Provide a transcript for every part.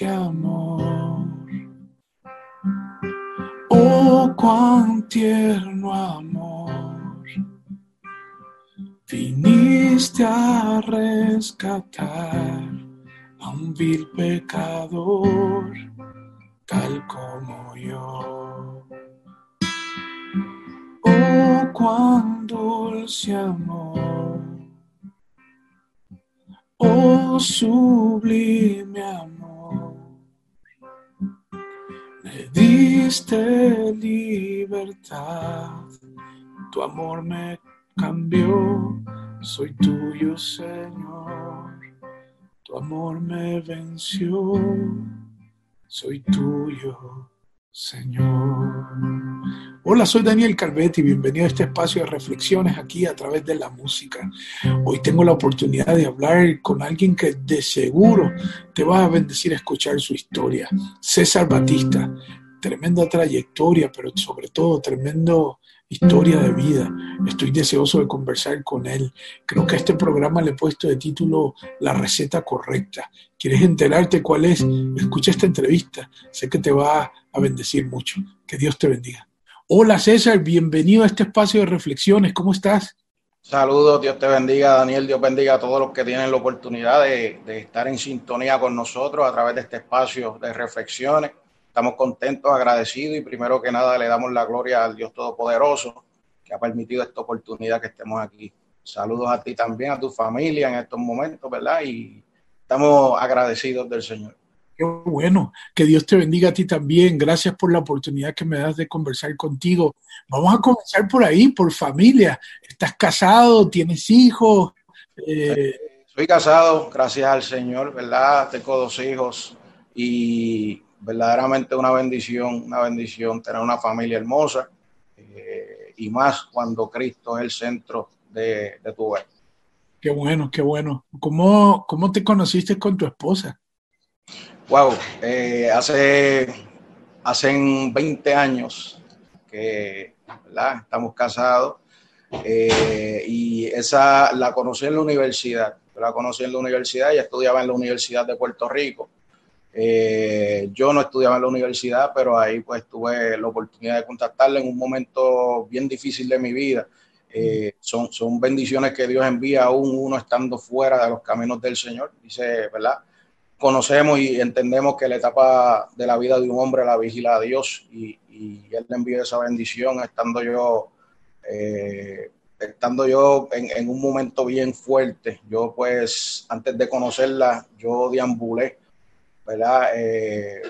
amor. Oh, cuán tierno amor. Viniste a rescatar a un vil pecador, tal como yo. Oh, cuán dulce amor. Oh, sublime amor. Me diste libertad. Tu amor me cambió. Soy tuyo, Señor. Tu amor me venció. Soy tuyo, Señor. Hola, soy Daniel Calvetti, bienvenido a este espacio de reflexiones aquí a través de la música. Hoy tengo la oportunidad de hablar con alguien que de seguro te va a bendecir escuchar su historia. César Batista, tremenda trayectoria, pero sobre todo tremendo historia de vida. Estoy deseoso de conversar con él. Creo que a este programa le he puesto de título La receta correcta. ¿Quieres enterarte cuál es? Escucha esta entrevista. Sé que te va a bendecir mucho. Que Dios te bendiga. Hola César, bienvenido a este espacio de reflexiones. ¿Cómo estás? Saludos, Dios te bendiga, Daniel. Dios bendiga a todos los que tienen la oportunidad de, estar en sintonía con nosotros a través de este espacio de reflexiones. Estamos contentos, agradecidos y primero que nada le damos la gloria al Dios Todopoderoso que ha permitido esta oportunidad que estemos aquí. Saludos a ti también, a tu familia en estos momentos, ¿verdad? Y estamos agradecidos del Señor. Qué bueno, que Dios te bendiga a ti también. Gracias por la oportunidad que me das de conversar contigo. Vamos a comenzar por ahí, por familia. ¿Estás casado? ¿Tienes hijos? Eh... Soy casado, gracias al Señor, ¿verdad? Tengo dos hijos y verdaderamente una bendición, una bendición tener una familia hermosa eh, y más cuando Cristo es el centro de, tu vida. Qué bueno, qué bueno. ¿Cómo, ¿Cómo te conociste con tu esposa? Wow, eh, hace, hace 20 años que estamos casados eh, y esa la conocí en la universidad. la conocí en la universidad y estudiaba en la Universidad de Puerto Rico eh, yo no estudiaba en la universidad, pero ahí pues tuve la oportunidad de contactarle en un momento bien difícil de mi vida. Son, son bendiciones que Dios envía aún uno estando fuera de los caminos del Señor. Dice, ¿verdad? Conocemos y entendemos que la etapa de la vida de un hombre la vigila a Dios y, Él le envía esa bendición estando yo, eh, estando yo en, en un momento bien fuerte. Yo pues antes de conocerla, yo deambulé ¿verdad? Eh,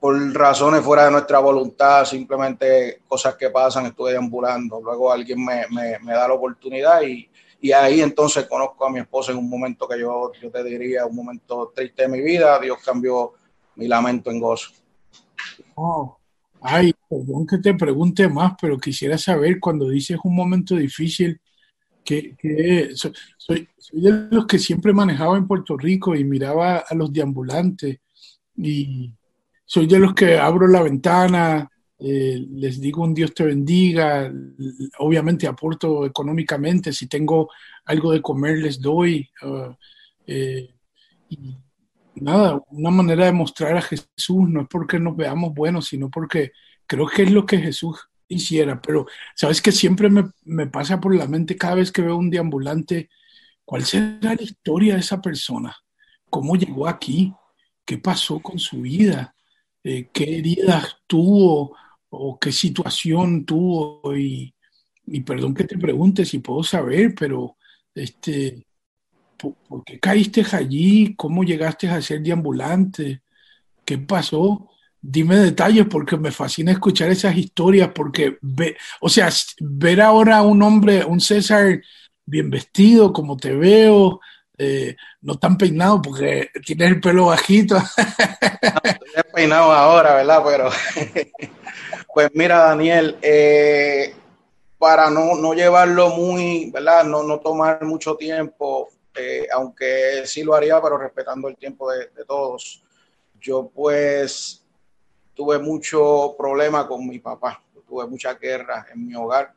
por razones fuera de nuestra voluntad, simplemente cosas que pasan, estuve deambulando. Luego alguien me, me, da la oportunidad y, y, ahí entonces conozco a mi esposa en un momento que yo, yo te diría, un momento triste de mi vida. Dios cambió mi lamento en gozo. Oh, ay, perdón que te pregunte más, pero quisiera saber cuando dices un momento difícil, que, soy, soy, de los que siempre manejaba en Puerto Rico y miraba a los deambulantes y soy de los que abro la ventana, eh, les digo un Dios te bendiga, obviamente aporto económicamente, si tengo algo de comer les doy. Uh, eh, y nada, una manera de mostrar a Jesús no es porque nos veamos buenos, sino porque creo que es lo que Jesús hiciera, pero sabes que siempre me, me, pasa por la mente cada vez que veo un deambulante, ¿cuál será la historia de esa persona? ¿Cómo llegó aquí? ¿Qué pasó con su vida? Eh, ¿Qué heridas tuvo o qué situación tuvo? Y, y, perdón que te pregunte si puedo saber, pero este, ¿por, ¿por qué caíste allí? ¿Cómo llegaste a ser deambulante? ¿Qué pasó? dime detalles porque me fascina escuchar esas historias porque ve, o sea, ver ahora un hombre, un César bien vestido como te veo, eh, no tan peinado porque tienes el pelo bajito. peinado ahora, ¿verdad? Pero pues mira, Daniel, eh, para no, no, llevarlo muy, ¿verdad? No, no tomar mucho tiempo, eh, aunque sí lo haría, pero respetando el tiempo de, de todos. Yo pues tuve mucho problema con mi papá, tuve mucha guerra en mi hogar.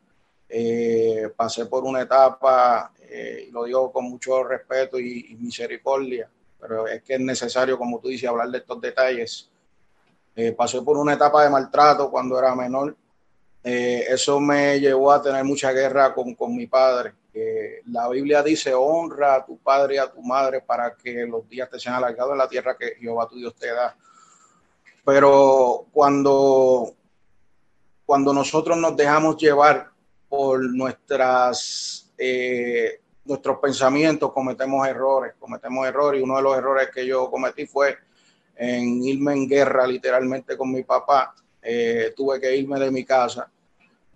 Eh, pasé por una etapa, eh, y lo digo con mucho respeto y, misericordia, pero es que es necesario, como tú dices, hablar de estos detalles. Eh, pasé por una etapa de maltrato cuando era menor. Eh, eso me llevó a tener mucha guerra con, con mi padre. la Biblia dice, honra a tu padre y a tu madre para que los días te sean alargados en la tierra que Jehová tu Dios te da. Pero cuando, cuando nosotros nos dejamos llevar por nuestras, eh, nuestros pensamientos, cometemos errores, cometemos errores. Y uno de los errores que yo cometí fue en irme en guerra literalmente con mi papá. Eh, tuve que irme de mi casa.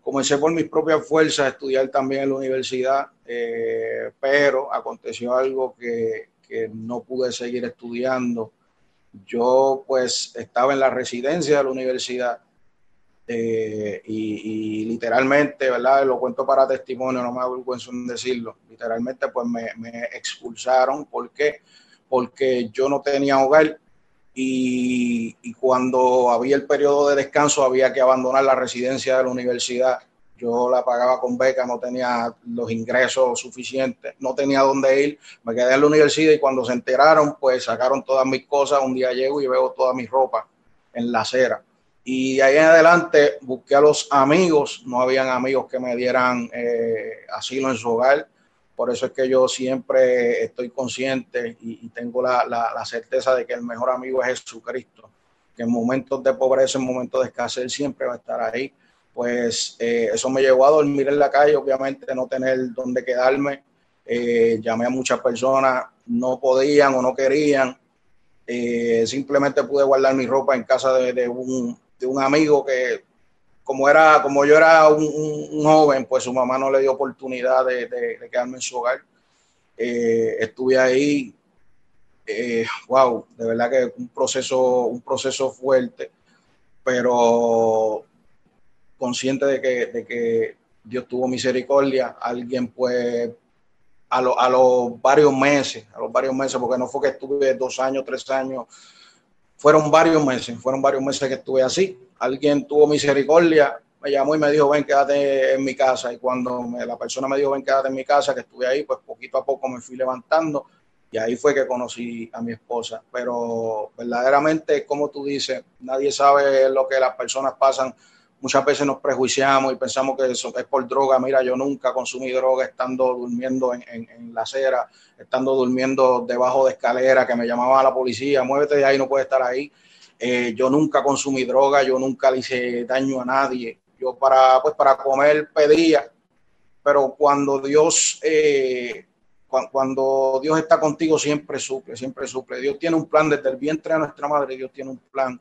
Comencé por mis propias fuerzas a estudiar también en la universidad, eh, pero aconteció algo que, que no pude seguir estudiando yo pues estaba en la residencia de la universidad eh, y, literalmente, ¿verdad? Lo cuento para testimonio, no me avergüenzo en decirlo. Literalmente pues me, expulsaron. ¿Por qué? Porque yo no tenía hogar y, cuando había el periodo de descanso había que abandonar la residencia de la universidad. Yo la pagaba con beca, no tenía los ingresos suficientes, no tenía dónde ir, me quedé en la universidad y cuando se enteraron, pues sacaron todas mis cosas, un día llego y veo toda mi ropa en la acera. Y ahí en adelante busqué a los amigos, no habían amigos que me dieran eh, asilo en su hogar, por eso es que yo siempre estoy consciente y, tengo la, la certeza de que el mejor amigo es Jesucristo, que en momentos de pobreza, en momentos de escasez, siempre va a estar ahí pues eh, eso me llevó a dormir en la calle, obviamente no tener dónde quedarme. Eh, llamé a muchas personas, no podían o no querían. Eh, simplemente pude guardar mi ropa en casa de, un, amigo que, como, era, como yo era un, joven, pues su mamá no le dio oportunidad de, quedarme en su hogar. estuve ahí, wow, de verdad que un proceso, un proceso fuerte, pero consciente de que, de que Dios tuvo misericordia, alguien pues a, a los varios meses, a los varios meses, porque no fue que estuve dos años, tres años, fueron varios meses, fueron varios meses que estuve así. Alguien tuvo misericordia, me llamó y me dijo, ven, quédate en mi casa. Y cuando la persona me dijo, ven, quédate en mi casa, que estuve ahí, pues poquito a poco me fui levantando y ahí fue que conocí a mi esposa. Pero verdaderamente, como tú dices, nadie sabe lo que las personas pasan muchas veces nos prejuiciamos y pensamos que eso es por droga. Mira, yo nunca consumí droga estando durmiendo en, la acera, estando durmiendo debajo de escalera, que me llamaba la policía, muévete de ahí, no puedes estar ahí. Eh, yo nunca consumí droga, yo nunca le hice daño a nadie. Yo para, pues, para comer pedía, pero cuando Dios, eh, cuando Dios está contigo siempre suple, siempre suple. Dios tiene un plan desde el vientre de nuestra madre, Dios tiene un plan.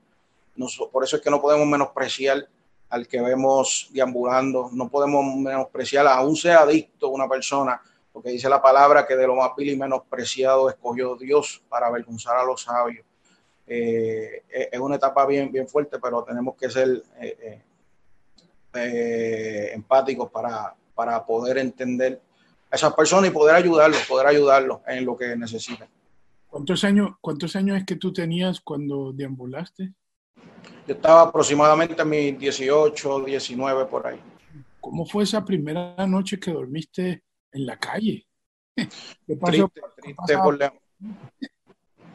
por eso es que no podemos menospreciar al que vemos deambulando. No podemos menospreciar, aún sea adicto una persona, porque dice la palabra que de lo más vil y menospreciado escogió Dios para avergonzar a los sabios. Eh, es una etapa bien, bien fuerte, pero tenemos que ser eh, eh, empáticos para, para poder entender a esas personas y poder ayudarlos, poder ayudarlos en lo que necesitan. ¿Cuántos años, ¿Cuántos años es que tú tenías cuando deambulaste? Yo estaba aproximadamente a mis 18, 19 por ahí. ¿Cómo fue esa primera noche que dormiste en la calle? ¿Qué pasó? Triste, triste por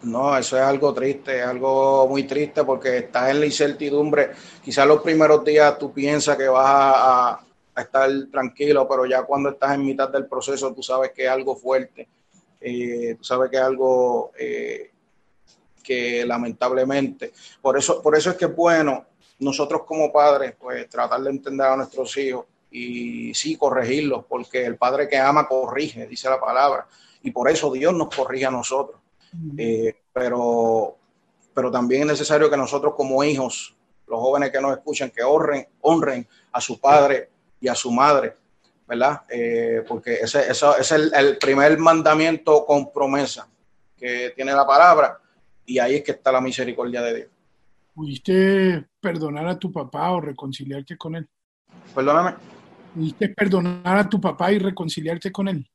No, eso es algo triste, es algo muy triste porque estás en la incertidumbre. Quizás los primeros días tú piensas que vas a, estar tranquilo, pero ya cuando estás en mitad del proceso tú sabes que es algo fuerte, eh, tú sabes que es algo eh, que lamentablemente, por eso, por eso es que es bueno nosotros como padres, pues tratar de entender a nuestros hijos y sí corregirlos, porque el padre que ama corrige, dice la palabra, y por eso Dios nos corrige a nosotros. Eh, pero, pero también es necesario que nosotros como hijos, los jóvenes que nos escuchan, que honren, honren a su padre y a su madre, ¿verdad? Eh, porque ese, es el, el primer mandamiento con promesa que tiene la palabra y ahí es que está la misericordia de Dios. ¿Pudiste perdonar a tu papá o reconciliarte con él? Perdóname. ¿Pudiste perdonar a tu papá y reconciliarte con él?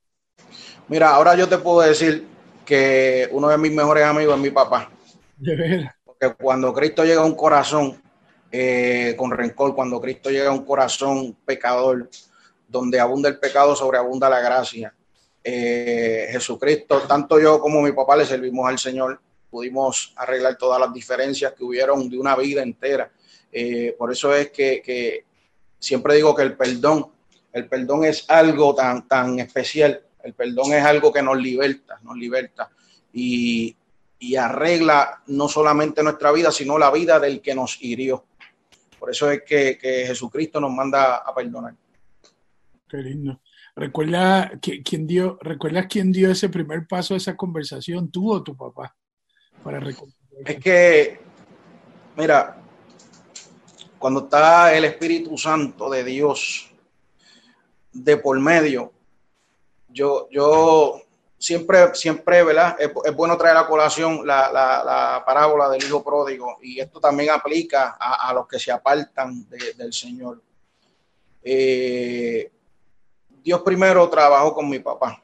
Mira, ahora yo te puedo decir que uno de mis mejores amigos es mi papá. De verdad. Porque cuando Cristo llega a un corazón eh, con rencor, cuando Cristo llega a un corazón pecador, donde abunda el pecado, sobreabunda la gracia. eh, Jesucristo, tanto yo como mi papá le servimos al Señor, pudimos arreglar todas las diferencias que hubieron de una vida entera. Eh, por eso es que, siempre digo que el perdón, el perdón es algo tan, tan especial, el perdón es algo que nos liberta, nos liberta y, arregla no solamente nuestra vida, sino la vida del que nos hirió. Por eso es que, Jesucristo nos manda a perdonar. Qué lindo. ¿Recuerda quién dio, ¿Recuerdas quién dio ese primer paso de esa conversación, tú o tu papá? Para es que, mira, cuando está el Espíritu Santo de Dios de por medio, yo, yo siempre, siempre, ¿verdad? Es, bueno traer a colación la, parábola del hijo pródigo y esto también aplica a, los que se apartan del Señor. Eh, Dios primero trabajó con mi papá.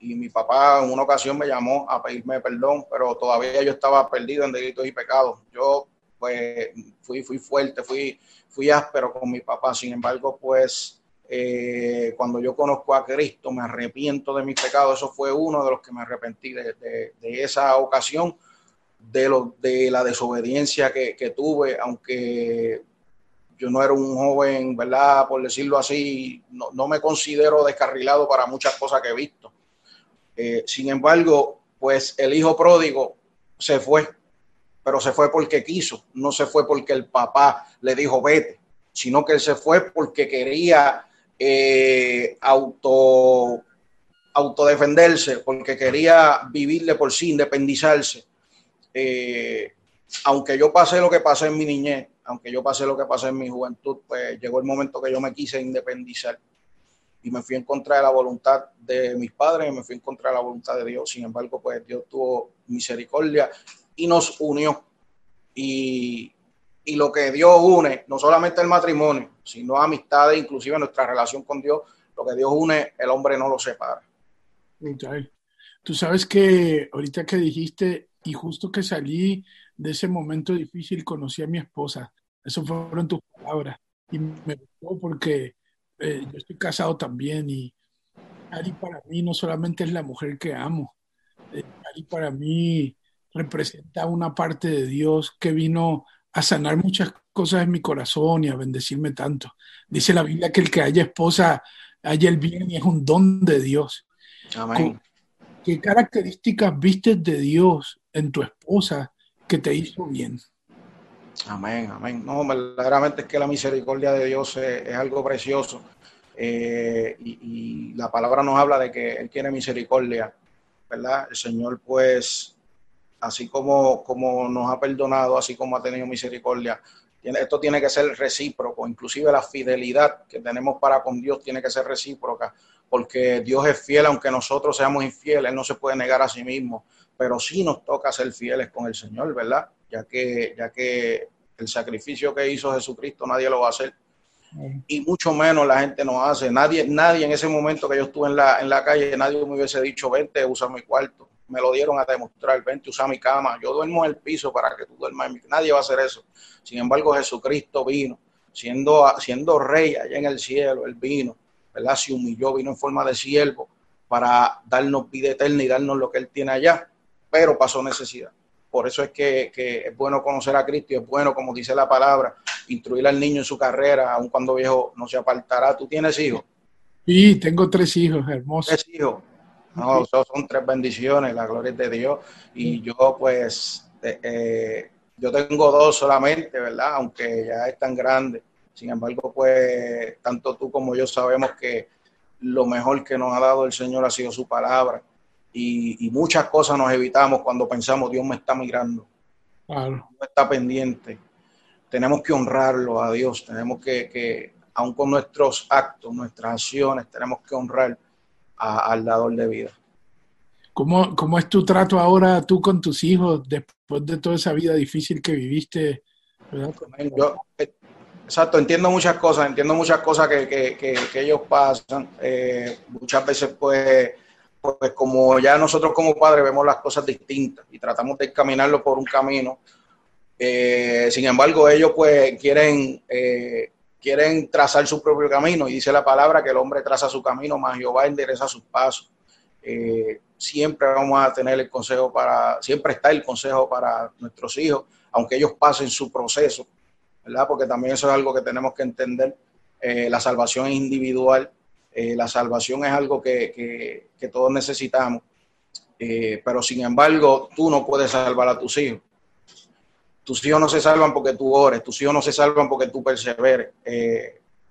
Y mi papá en una ocasión me llamó a pedirme perdón, pero todavía yo estaba perdido en delitos y pecados. Yo pues fui, fui fuerte, fui, fui áspero con mi papá. Sin embargo, pues eh, cuando yo conozco a Cristo, me arrepiento de mis pecados. Eso fue uno de los que me arrepentí de, esa ocasión, de, lo, de la desobediencia que tuve, aunque yo no era un joven, ¿verdad? Por decirlo así, no, me considero descarrilado para muchas cosas que he visto. Eh, sin embargo, pues el hijo pródigo se fue, pero se fue porque quiso, no se fue porque el papá le dijo vete, sino que él se fue porque quería eh, auto autodefenderse, porque quería vivirle por sí, independizarse. Eh, aunque yo pasé lo que pasé en mi niñez, aunque yo pasé lo que pasé en mi juventud, pues llegó el momento que yo me quise independizar y me fui en contra de la voluntad de mis padres, y me fui en contra de la voluntad de Dios. Sin embargo, pues Dios tuvo misericordia y nos unió. Y, y lo que Dios une, no solamente el matrimonio, sino amistades, inclusive nuestra relación con Dios, lo que Dios une, el hombre no lo separa. Tú sabes que ahorita que dijiste, y justo que salí de ese momento difícil, conocí a mi esposa. Eso fueron tus palabras. Y me gustó porque eh, yo estoy casado también y Ari para mí no solamente es la mujer que amo, eh, Ari para mí representa una parte de Dios que vino a sanar muchas cosas en mi corazón y a bendecirme tanto. Dice la Biblia que el que haya esposa haya el bien y es un don de Dios. Amén. ¿Qué características vistes de Dios en tu esposa que te hizo bien? Amén, amén. No, verdaderamente es que la misericordia de Dios es, algo precioso. Eh, y, la palabra nos habla de que Él tiene misericordia, ¿verdad? El Señor, pues, así como, como nos ha perdonado, así como ha tenido misericordia, esto tiene que ser recíproco. Inclusive la fidelidad que tenemos para con Dios tiene que ser recíproca, porque Dios es fiel, aunque nosotros seamos infieles, Él no se puede negar a sí mismo, pero sí nos toca ser fieles con el Señor, ¿verdad? Ya que, ya que el sacrificio que hizo Jesucristo nadie lo va a hacer. Y mucho menos la gente no hace. Nadie, nadie en ese momento que yo estuve en la, en la calle, nadie me hubiese dicho, vente, usa mi cuarto. Me lo dieron a demostrar, vente, usa mi cama. Yo duermo en el piso para que tú duermas en mi Nadie va a hacer eso. Sin embargo, Jesucristo vino, siendo, siendo rey allá en el cielo, él vino, ¿verdad? Se humilló, vino en forma de siervo para darnos vida eterna y darnos lo que él tiene allá, pero pasó necesidad. Por eso es que, es bueno conocer a Cristo y es bueno, como dice la palabra, instruir al niño en su carrera, aun cuando viejo no se apartará. ¿Tú tienes hijos? Sí, tengo tres hijos, hermosos. Tres hijos. No, son tres bendiciones, la gloria es de Dios. Y yo, pues, eh, eh, yo tengo dos solamente, ¿verdad? Aunque ya están grandes. Sin embargo, pues, tanto tú como yo sabemos que lo mejor que nos ha dado el Señor ha sido su palabra y, muchas cosas nos evitamos cuando pensamos Dios me está mirando, claro. está pendiente. Tenemos que honrarlo a Dios, tenemos que, que aun con nuestros actos, nuestras acciones, tenemos que honrar al dador de vida. ¿Cómo, ¿Cómo, es tu trato ahora tú con tus hijos después de toda esa vida difícil que viviste? Yo, eh, exacto, entiendo muchas cosas, entiendo muchas cosas que, que, que, ellos pasan. Eh, muchas veces, pues, pues como ya nosotros como padres vemos las cosas distintas y tratamos de encaminarlo por un camino. Eh, sin embargo, ellos pues quieren, eh, quieren trazar su propio camino y dice la palabra que el hombre traza su camino, más Jehová endereza sus pasos. Eh, siempre vamos a tener el consejo para, siempre está el consejo para nuestros hijos, aunque ellos pasen su proceso, ¿verdad? Porque también eso es algo que tenemos que entender. La salvación es individual, eh, la salvación es algo que, que, todos necesitamos, pero sin embargo, tú no puedes salvar a tus hijos. Tus hijos no se salvan porque tú ores, tus hijos no se salvan porque tú perseveres.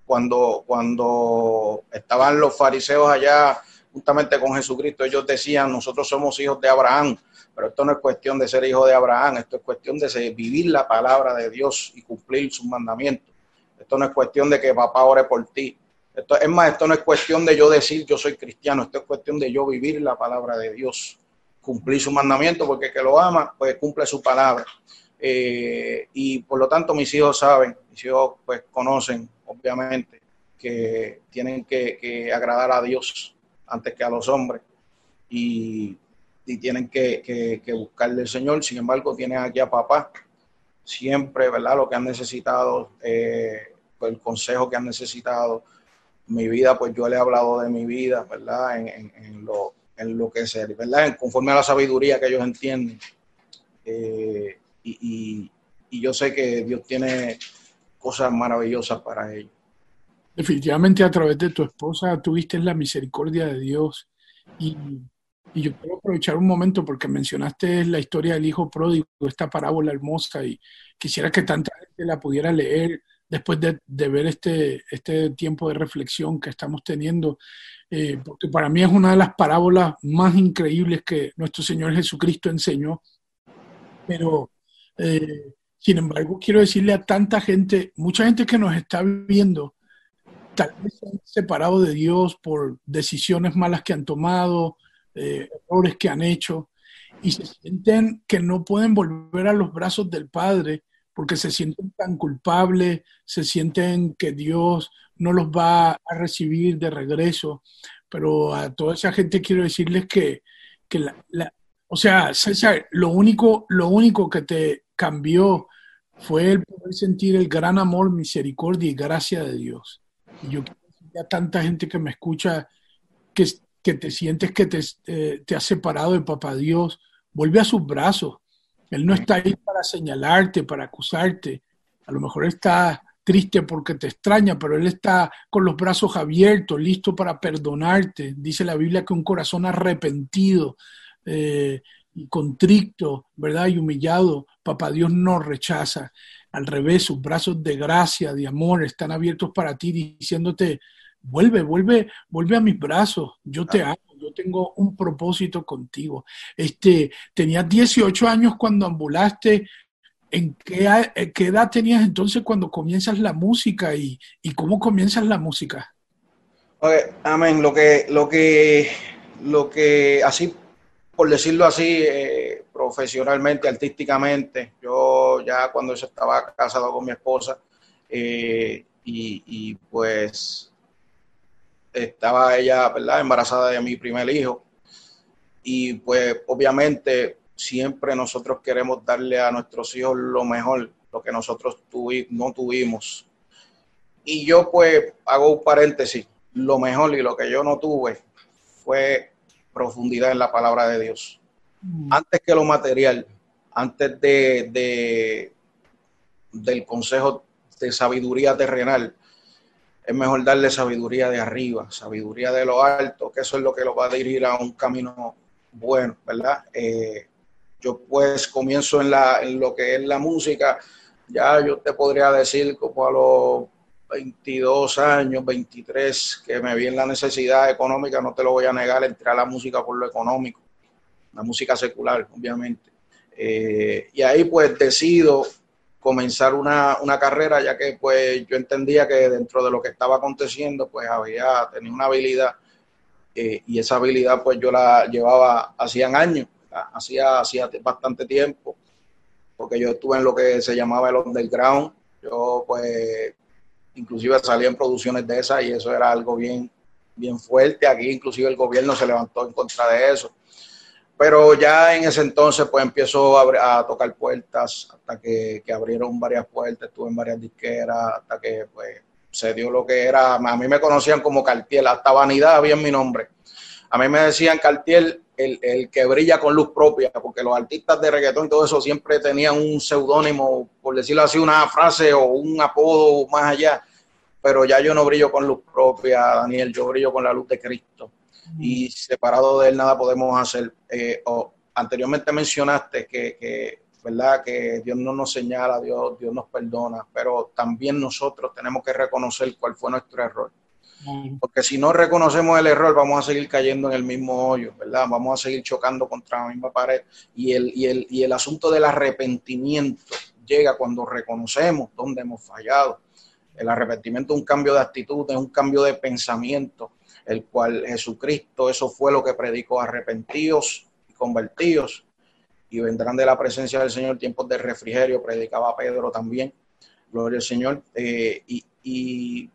cuando, cuando estaban los fariseos allá justamente con Jesucristo, ellos decían, nosotros somos hijos de Abraham, pero esto no es cuestión de ser hijo de Abraham, esto es cuestión de vivir la palabra de Dios y cumplir sus mandamientos. Esto no es cuestión de que papá ore por ti. Esto, es más, esto no es cuestión de yo decir yo soy cristiano, esto es cuestión de yo vivir la palabra de Dios, cumplir su mandamiento, porque el que lo ama, pues cumple su palabra. Eh, y por lo tanto mis hijos saben, mis hijos pues conocen, obviamente, que tienen que agradar a Dios antes que a los hombres y, tienen que, buscarle al Señor. Sin embargo, tienen aquí a papá, siempre, ¿verdad? Lo que han necesitado, eh, el consejo que han necesitado. Mi vida, pues yo le he hablado de mi vida, ¿verdad? En, lo, en lo que es, ¿verdad? conforme a la sabiduría que ellos entienden. Eh, y, y yo sé que Dios tiene cosas maravillosas para ellos. Definitivamente a través de tu esposa tuviste la misericordia de Dios y, yo quiero aprovechar un momento porque mencionaste la historia del hijo pródigo, esta parábola hermosa y quisiera que tanta gente la pudiera leer después de, ver este, este tiempo de reflexión que estamos teniendo, eh, porque para mí es una de las parábolas más increíbles que nuestro Señor Jesucristo enseñó, pero eh, sin embargo quiero decirle a tanta gente, mucha gente que nos está viendo, tal vez se han separado de Dios por decisiones malas que han tomado, eh, errores que han hecho, y se sienten que no pueden volver a los brazos del Padre porque se sienten tan culpables, se sienten que Dios no los va a recibir de regreso. Pero a toda esa gente quiero decirles que, que la, o sea, César, lo único, lo único que te cambió fue el poder sentir el gran amor, misericordia y gracia de Dios. Y yo quiero decirle a tanta gente que me escucha que, que te sientes que te, eh, te has separado de Papá Dios, vuelve a sus brazos. Él no está ahí para señalarte, para acusarte. A lo mejor está triste porque te extraña, pero Él está con los brazos abiertos, listo para perdonarte. Dice la Biblia que un corazón arrepentido eh, y contrito, ¿verdad? Y humillado, Papá Dios no rechaza al revés, sus brazos de gracia, de amor, están abiertos para ti, diciéndote, vuelve, vuelve, vuelve a mis brazos, yo te amo, yo tengo un propósito contigo. Este, tenías 18 años cuando ambulaste, ¿en qué, edad tenías entonces cuando comienzas la música y, cómo comienzas la música? amén, lo que, lo que, lo que, así, por decirlo así, eh, profesionalmente, artísticamente. Yo ya cuando estaba casado con mi esposa eh, y, pues estaba ella, ¿verdad? Embarazada de mi primer hijo. Y pues obviamente siempre nosotros queremos darle a nuestros hijos lo mejor, lo que nosotros no tuvimos. Y yo pues hago un paréntesis, lo mejor y lo que yo no tuve fue profundidad en la palabra de Dios. Mm. antes que lo material, antes de, del consejo de sabiduría terrenal, es mejor darle sabiduría de arriba, sabiduría de lo alto, que eso es lo que lo va a dirigir a un camino bueno, ¿verdad? Eh, yo pues comienzo en, la, en lo que es la música, ya yo te podría decir como a los 22 años, 23, que me vi en la necesidad económica, no te lo voy a negar, entré a la música por lo económico la música secular, obviamente. Eh, y ahí pues decido comenzar una, carrera, ya que pues yo entendía que dentro de lo que estaba aconteciendo, pues había tenido una habilidad eh, y esa habilidad pues yo la llevaba hacían años, hacía, hacía bastante tiempo, porque yo estuve en lo que se llamaba el underground, yo pues inclusive salía en producciones de esas y eso era algo bien, bien fuerte, aquí inclusive el gobierno se levantó en contra de eso. Pero ya en ese entonces, pues empiezo a, tocar puertas hasta que, abrieron varias puertas, estuve en varias disqueras, hasta que pues se dio lo que era. A mí me conocían como Cartier, hasta Vanidad había en mi nombre. A mí me decían Cartier el, el, que brilla con luz propia, porque los artistas de reggaetón y todo eso siempre tenían un seudónimo, por decirlo así, una frase o un apodo más allá, pero ya yo no brillo con luz propia, Daniel, yo brillo con la luz de Cristo. Y separado de él nada podemos hacer. Eh, anteriormente mencionaste que, que, ¿verdad? que Dios no nos señala, Dios, Dios nos perdona, pero también nosotros tenemos que reconocer cuál fue nuestro error porque si no reconocemos el error, vamos a seguir cayendo en el mismo hoyo, ¿verdad? Vamos a seguir chocando contra la misma pared. Y el, y el, y el asunto del arrepentimiento llega cuando reconocemos dónde hemos fallado. El arrepentimiento es un cambio de actitud, es un cambio de pensamiento, el cual Jesucristo, eso fue lo que predicó, arrepentidos y convertidos, y vendrán de la presencia del Señor tiempos de refrigerio, predicaba Pedro también, gloria al Señor. Eh, y, y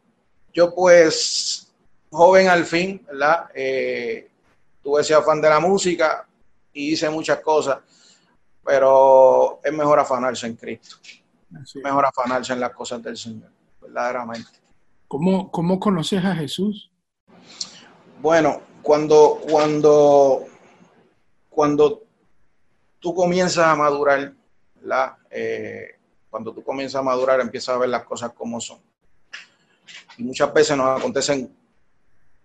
yo pues, joven al fin, ¿verdad? Eh, tuve ese afán de la música y hice muchas cosas, pero es mejor afanarse en Cristo. Es mejor afanarse en las cosas del Señor, verdaderamente. ¿Cómo, cómo conoces a Jesús? Bueno, cuando, cuando, cuando tú comienzas a madurar, ¿verdad? Eh, cuando tú comienzas a madurar, empiezas a ver las cosas como son y muchas veces nos acontecen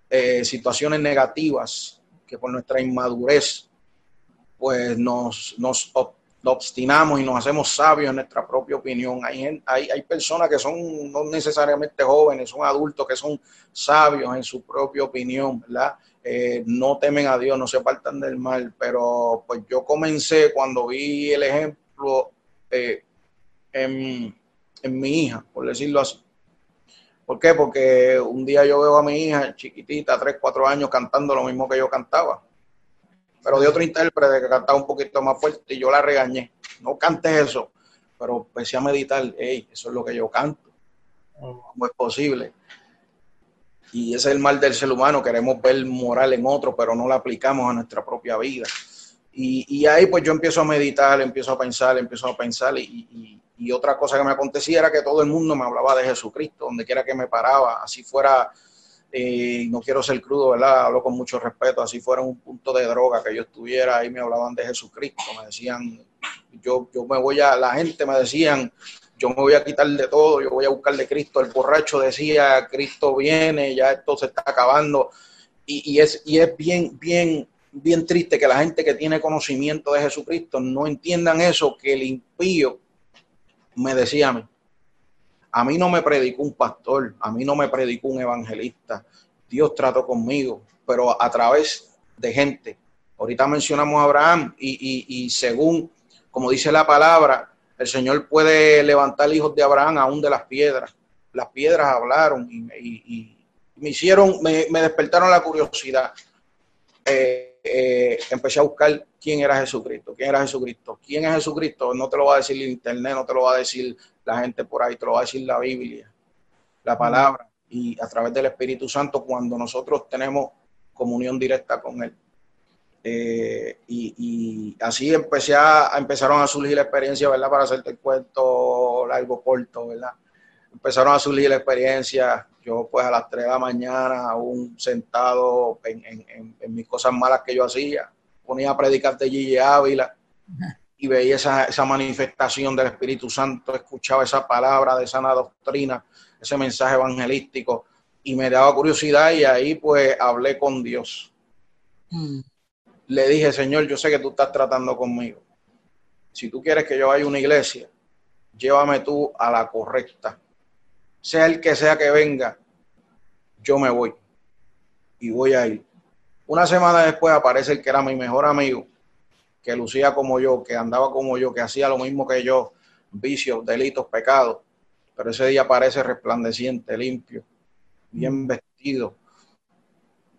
eh, situaciones negativas que por nuestra inmadurez pues nos, nos obstinamos y nos hacemos sabios en nuestra propia opinión. Hay, hay, hay, personas que son no necesariamente jóvenes, son adultos que son sabios en su propia opinión, ¿verdad? Eh, no temen a Dios, no se apartan del mal, pero pues yo comencé cuando vi el ejemplo eh, en, en mi hija, por decirlo así. ¿Por qué? Porque un día yo veo a mi hija chiquitita, 3, 4 años, cantando lo mismo que yo cantaba. Pero de otro intérprete que cantaba un poquito más fuerte y yo la regañé. No cantes eso. Pero empecé a meditar, hey, eso es lo que yo canto. ¿Cómo es posible? Y ese es el mal del ser humano. Queremos ver moral en otro, pero no la aplicamos a nuestra propia vida. Y, ahí pues yo empiezo a meditar, empiezo a pensar, empiezo a pensar y y otra cosa que me acontecía era que todo el mundo me hablaba de Jesucristo, donde quiera que me paraba, así fuera, eh, no quiero ser crudo, ¿verdad? Hablo con mucho respeto, así fuera un punto de droga que yo estuviera, ahí me hablaban de Jesucristo, me decían, yo, yo me voy a, la gente me decían, yo me voy a quitar de todo, yo voy a buscar de Cristo. El borracho decía, Cristo viene, ya esto se está acabando. Y, y, es, y es bien, bien, bien triste que la gente que tiene conocimiento de Jesucristo no entiendan eso, que el impío me decía a mí, a mí no me predicó un pastor, a mí no me predicó un evangelista, Dios trató conmigo, pero a través de gente. Ahorita mencionamos a Abraham y, según, como dice la palabra, el Señor puede levantar hijos de Abraham aún de las piedras. Las piedras hablaron y, me hicieron, me, despertaron la curiosidad. Eh, eh, empecé a buscar quién era Jesucristo, quién era Jesucristo, quién es Jesucristo, no te lo va a decir el internet, no te lo va a decir la gente por ahí, te lo va a decir la Biblia, la palabra, y a través del Espíritu Santo cuando nosotros tenemos comunión directa con Él. Eh, y, así empecé a, empezaron a surgir la experiencia, ¿verdad? Para hacerte el cuento largo, corto, ¿verdad? Empezaron a surgir la experiencia, yo pues a las 3 de la mañana, aún sentado en, en mis cosas malas que yo hacía, ponía a predicar de Gigi Ávila y veía esa, esa manifestación del Espíritu Santo, escuchaba esa palabra de sana doctrina, ese mensaje evangelístico y me daba curiosidad y ahí pues hablé con Dios. Mm. Le dije, Señor, yo sé que tú estás tratando conmigo. Si tú quieres que yo vaya a una iglesia, llévame tú a la correcta. Sea el que sea que venga, yo me voy y voy a ir. Una semana después aparece el que era mi mejor amigo, que lucía como yo, que andaba como yo, que hacía lo mismo que yo, vicios, delitos, pecados. Pero ese día aparece resplandeciente, limpio, bien vestido.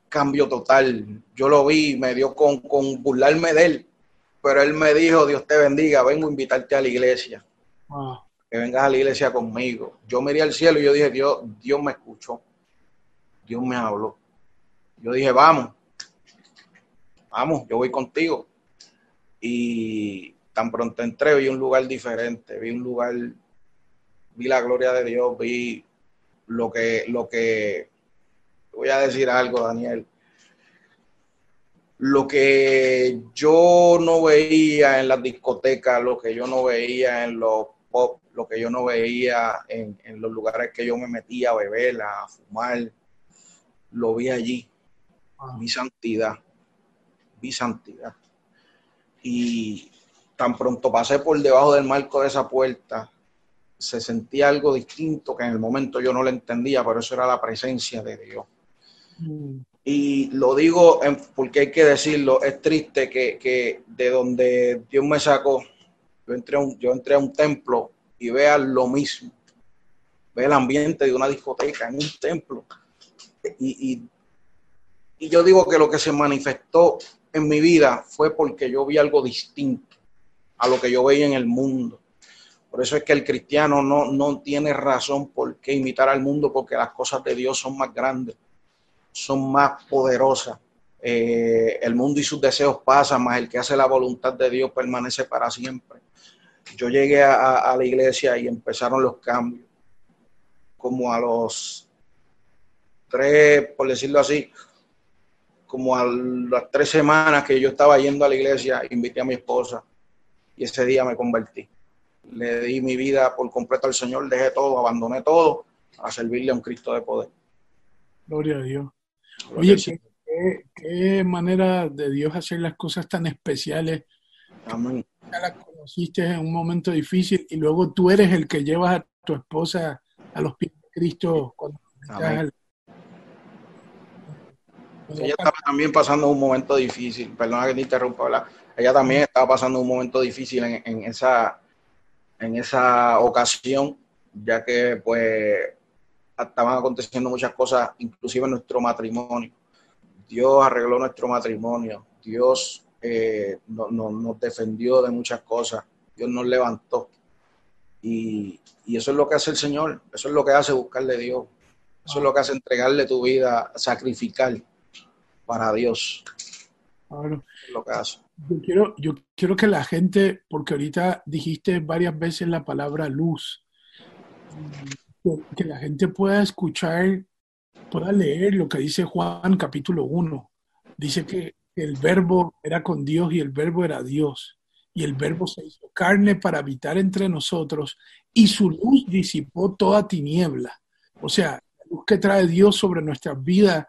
Cambio total. Yo lo vi, me dio con, con burlarme de él, pero él me dijo, Dios te bendiga, vengo a invitarte a la iglesia. Que vengas a la iglesia conmigo. Yo miré al cielo y yo dije, Dios, Dios me escuchó. Dios me habló. Yo dije, vamos vamos, yo voy contigo. Y tan pronto entré, vi un lugar diferente, vi un lugar, vi la gloria de Dios, vi lo que, lo que, voy a decir algo, Daniel. lo que yo no veía en las discotecas, lo que yo no veía en los pop, lo que yo no veía en, los lugares que yo me metía a beber, a fumar, lo vi allí. Mi santidad, mi santidad. Y tan pronto pasé por debajo del marco de esa puerta, se sentía algo distinto que en el momento yo no lo entendía, pero eso era la presencia de Dios. Mm. Y lo digo porque hay que decirlo, es triste que, de donde Dios me sacó, yo entré, a un, yo entré a un templo y vea lo mismo, ve el ambiente de una discoteca en un templo. Y, y yo digo que lo que se manifestó en mi vida fue porque yo vi algo distinto a lo que yo veía en el mundo. Por eso es que el cristiano no, no tiene razón por qué imitar al mundo, porque las cosas de Dios son más grandes son más poderosas. Eh, el mundo y sus deseos pasan, más el que hace la voluntad de Dios permanece para siempre. Yo llegué a, la iglesia y empezaron los cambios. Como a los tres, por decirlo así, como a las tres semanas que yo estaba yendo a la iglesia, invité a mi esposa y ese día me convertí. Le di mi vida por completo al Señor, dejé todo, abandoné todo a servirle a un Cristo de poder. Gloria a Dios. Oye, ¿qué, manera de Dios hacer las cosas tan especiales. Amén. Ya la conociste en un momento difícil y luego tú eres el que llevas a tu esposa a los pies de Cristo cuando Ella estaba también pasando un momento difícil, perdona que te interrumpa, ella también estaba pasando un momento difícil en, en, esa, en esa ocasión, ya que pues estaban aconteciendo muchas cosas, inclusive en nuestro matrimonio. Dios arregló nuestro matrimonio, Dios eh, nos defendió de muchas cosas, Dios nos levantó. Y, eso es lo que hace el Señor, eso es lo que hace buscarle Dios, eso es lo que hace entregarle tu vida, sacrificar para Dios. Es lo que hace. Yo quiero, yo quiero que la gente, porque ahorita dijiste varias veces la palabra luz, que la gente pueda escuchar, pueda leer lo que dice Juan capítulo 1. Dice que el verbo era con Dios y el verbo era Dios. Y el verbo se hizo carne para habitar entre nosotros y su luz disipó toda tiniebla. O sea, la luz que trae Dios sobre nuestra vida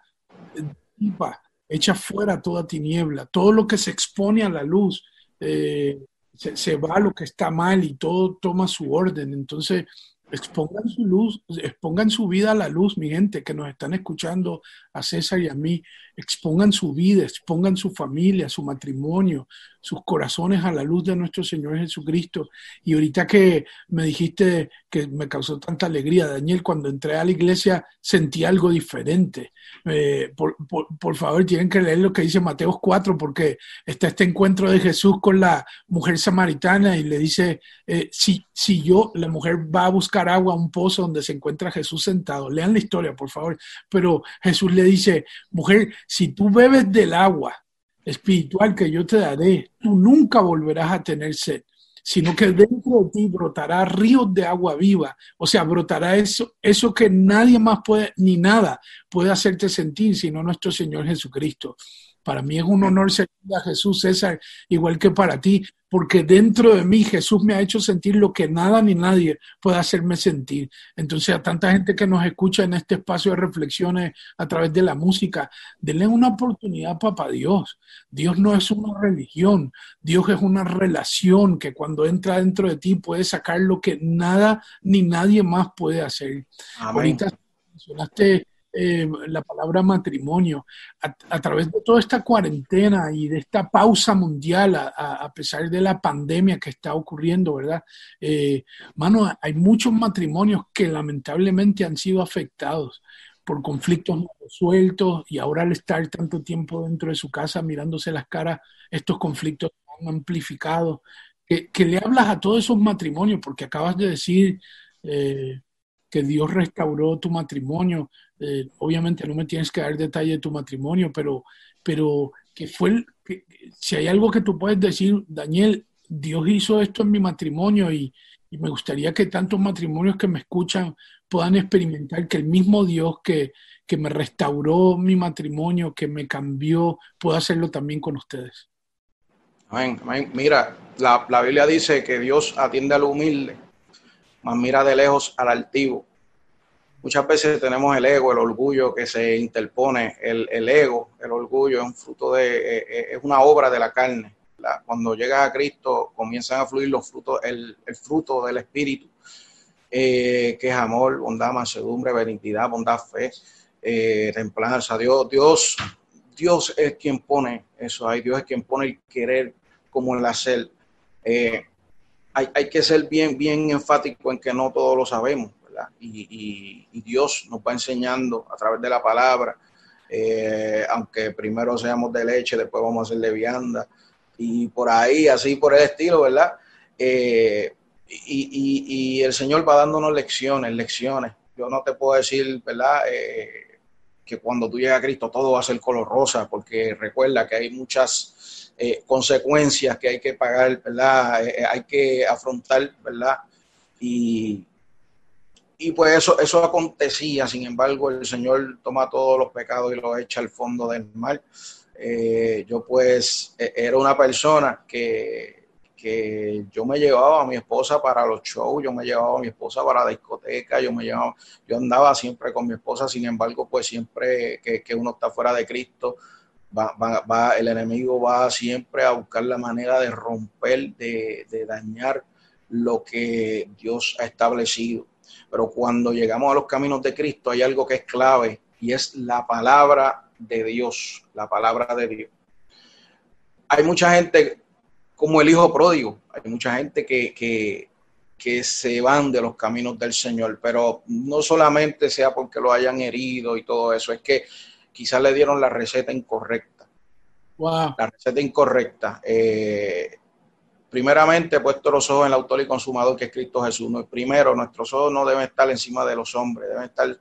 echa fuera toda tiniebla. Todo lo que se expone a la luz eh, se, se, va lo que está mal y todo toma su orden. Entonces, expongan su luz, expongan su vida a la luz, mi gente que nos están escuchando, a César y a mí, expongan su vida, expongan su familia, su matrimonio, sus corazones a la luz de nuestro Señor Jesucristo. Y ahorita que me dijiste que me causó tanta alegría, Daniel, cuando entré a la iglesia sentí algo diferente. Eh, por, favor, tienen que leer lo que dice Mateo 4, porque está este encuentro de Jesús con la mujer samaritana y le dice, eh, si, si yo, la mujer va a buscar agua a un pozo donde se encuentra Jesús sentado, lean la historia, por favor, pero Jesús le dice, mujer, si tú bebes del agua espiritual que yo te daré, tú nunca volverás a tener sed, sino que dentro de ti brotará ríos de agua viva, o sea, brotará eso, eso que nadie más puede, ni nada puede hacerte sentir, sino nuestro Señor Jesucristo. Para mí es un honor servir a Jesús, César, igual que para ti, porque dentro de mí Jesús me ha hecho sentir lo que nada ni nadie puede hacerme sentir. Entonces, a tanta gente que nos escucha en este espacio de reflexiones a través de la música, denle una oportunidad, papá Dios. Dios no es una religión, Dios es una relación que cuando entra dentro de ti puede sacar lo que nada ni nadie más puede hacer. Ahorita mencionaste eh, la palabra matrimonio. A, través de toda esta cuarentena y de esta pausa mundial, a, pesar de la pandemia que está ocurriendo, ¿verdad? Eh, mano, hay muchos matrimonios que lamentablemente han sido afectados por conflictos resueltos y ahora al estar tanto tiempo dentro de su casa mirándose las caras, estos conflictos han amplificado. Que, le hablas a todos esos matrimonios, porque acabas de decir eh, que Dios restauró tu matrimonio, eh, obviamente no me tienes que dar detalle de tu matrimonio, pero, pero que fue, si hay algo que tú puedes decir, Daniel, Dios hizo esto en mi matrimonio y, me gustaría que tantos matrimonios que me escuchan puedan experimentar que el mismo Dios que, que me restauró mi matrimonio, que me cambió, pueda hacerlo también con ustedes. Amén. Mira, la, la Biblia dice que Dios atiende al humilde, mas mira de lejos al altivo. Muchas veces tenemos el ego, el orgullo que se interpone. El, el ego, el orgullo es un fruto de, eh, eh, es una obra de la carne. cuando llegas a Cristo comienzan a fluir los frutos, el, el fruto del Espíritu, eh, que es amor, bondad, mansedumbre, benignidad, bondad, fe, templanza. Dios, Dios, Dios es quien pone eso ahí. Dios es quien pone el querer como el hacer. Hay, que ser bien, bien enfático en que no todos lo sabemos y, Dios nos va enseñando a través de la palabra, eh, aunque primero seamos de leche, después vamos a ser de vianda, y por ahí, así por el estilo, ¿verdad? Eh, y, el Señor va dándonos lecciones, lecciones. Yo no te puedo decir, ¿verdad? Eh, que cuando tú llegas a Cristo todo va a ser color rosa, porque recuerda que hay muchas consecuencias que hay que pagar, ¿verdad? hay que afrontar, ¿verdad? Y, y pues eso, eso acontecía, sin embargo, el Señor toma todos los pecados y los echa al fondo del mar. Eh, yo pues e, era una persona que, que, yo me llevaba a mi esposa para los shows, yo me llevaba a mi esposa para la discoteca, yo me llevaba, yo andaba siempre con mi esposa, sin embargo, pues siempre que, que uno está fuera de Cristo, va, va, va, el enemigo va siempre a buscar la manera de romper, de, de dañar lo que Dios ha establecido. Pero cuando llegamos a los caminos de Cristo hay algo que es clave y es la palabra de Dios, la palabra de Dios. Hay mucha gente como el hijo pródigo, hay mucha gente que, que, que se van de los caminos del Señor, pero no solamente sea porque lo hayan herido y todo eso, es que quizás le dieron la receta incorrecta. Wow. La receta incorrecta. Eh, primeramente he puesto los ojos en el autor y consumador que es Cristo Jesús. No, primero, nuestros ojos no deben estar encima de los hombres, deben estar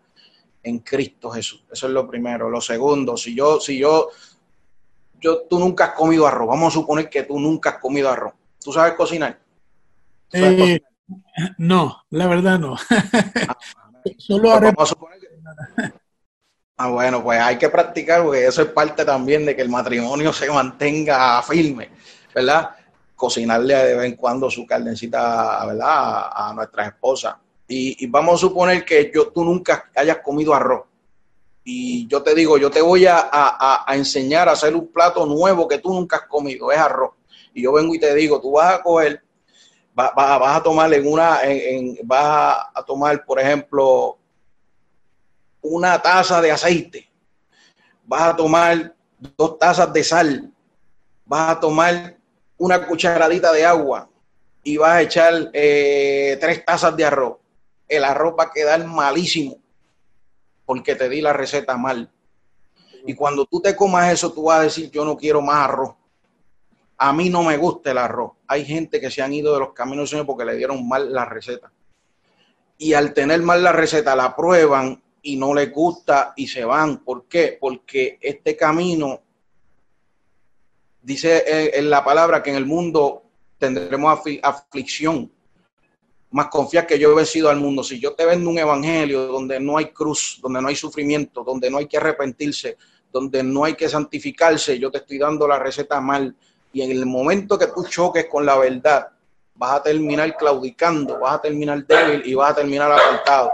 en Cristo Jesús. Eso es lo primero. Lo segundo, si yo, si yo, yo, tú nunca has comido arroz, vamos a suponer que tú nunca has comido arroz. ¿Tú sabes cocinar? Eh, no, la verdad no. Ah, Solo pues Vamos a suponer que... Ah, bueno, pues hay que practicar porque eso es parte también de que el matrimonio se mantenga firme, ¿verdad? cocinarle de vez en cuando su carnecita, ¿verdad? A, nuestras esposas. Y, vamos a suponer que yo, tú nunca hayas comido arroz. Y yo te digo, yo te voy a, enseñar a hacer un plato nuevo que tú nunca has comido, es arroz. Y yo vengo y te digo, tú vas a coger, vas, a tomar en una, en, vas a tomar, por ejemplo, una taza de aceite, vas a tomar dos tazas de sal, vas a tomar una cucharadita de agua y vas a echar eh, tres tazas de arroz, el arroz va a quedar malísimo porque te di la receta mal. Y cuando tú te comas eso, tú vas a decir, yo no quiero más arroz. A mí no me gusta el arroz. Hay gente que se han ido de los caminos porque le dieron mal la receta. Y al tener mal la receta, la prueban y no les gusta y se van. ¿Por qué? Porque este camino dice en la palabra que en el mundo tendremos aflicción, más confía que yo he vencido al mundo. Si yo te vendo un evangelio donde no hay cruz, donde no hay sufrimiento, donde no hay que arrepentirse, donde no hay que santificarse, yo te estoy dando la receta mal. Y en el momento que tú choques con la verdad, vas a terminar claudicando, vas a terminar débil y vas a terminar apartado.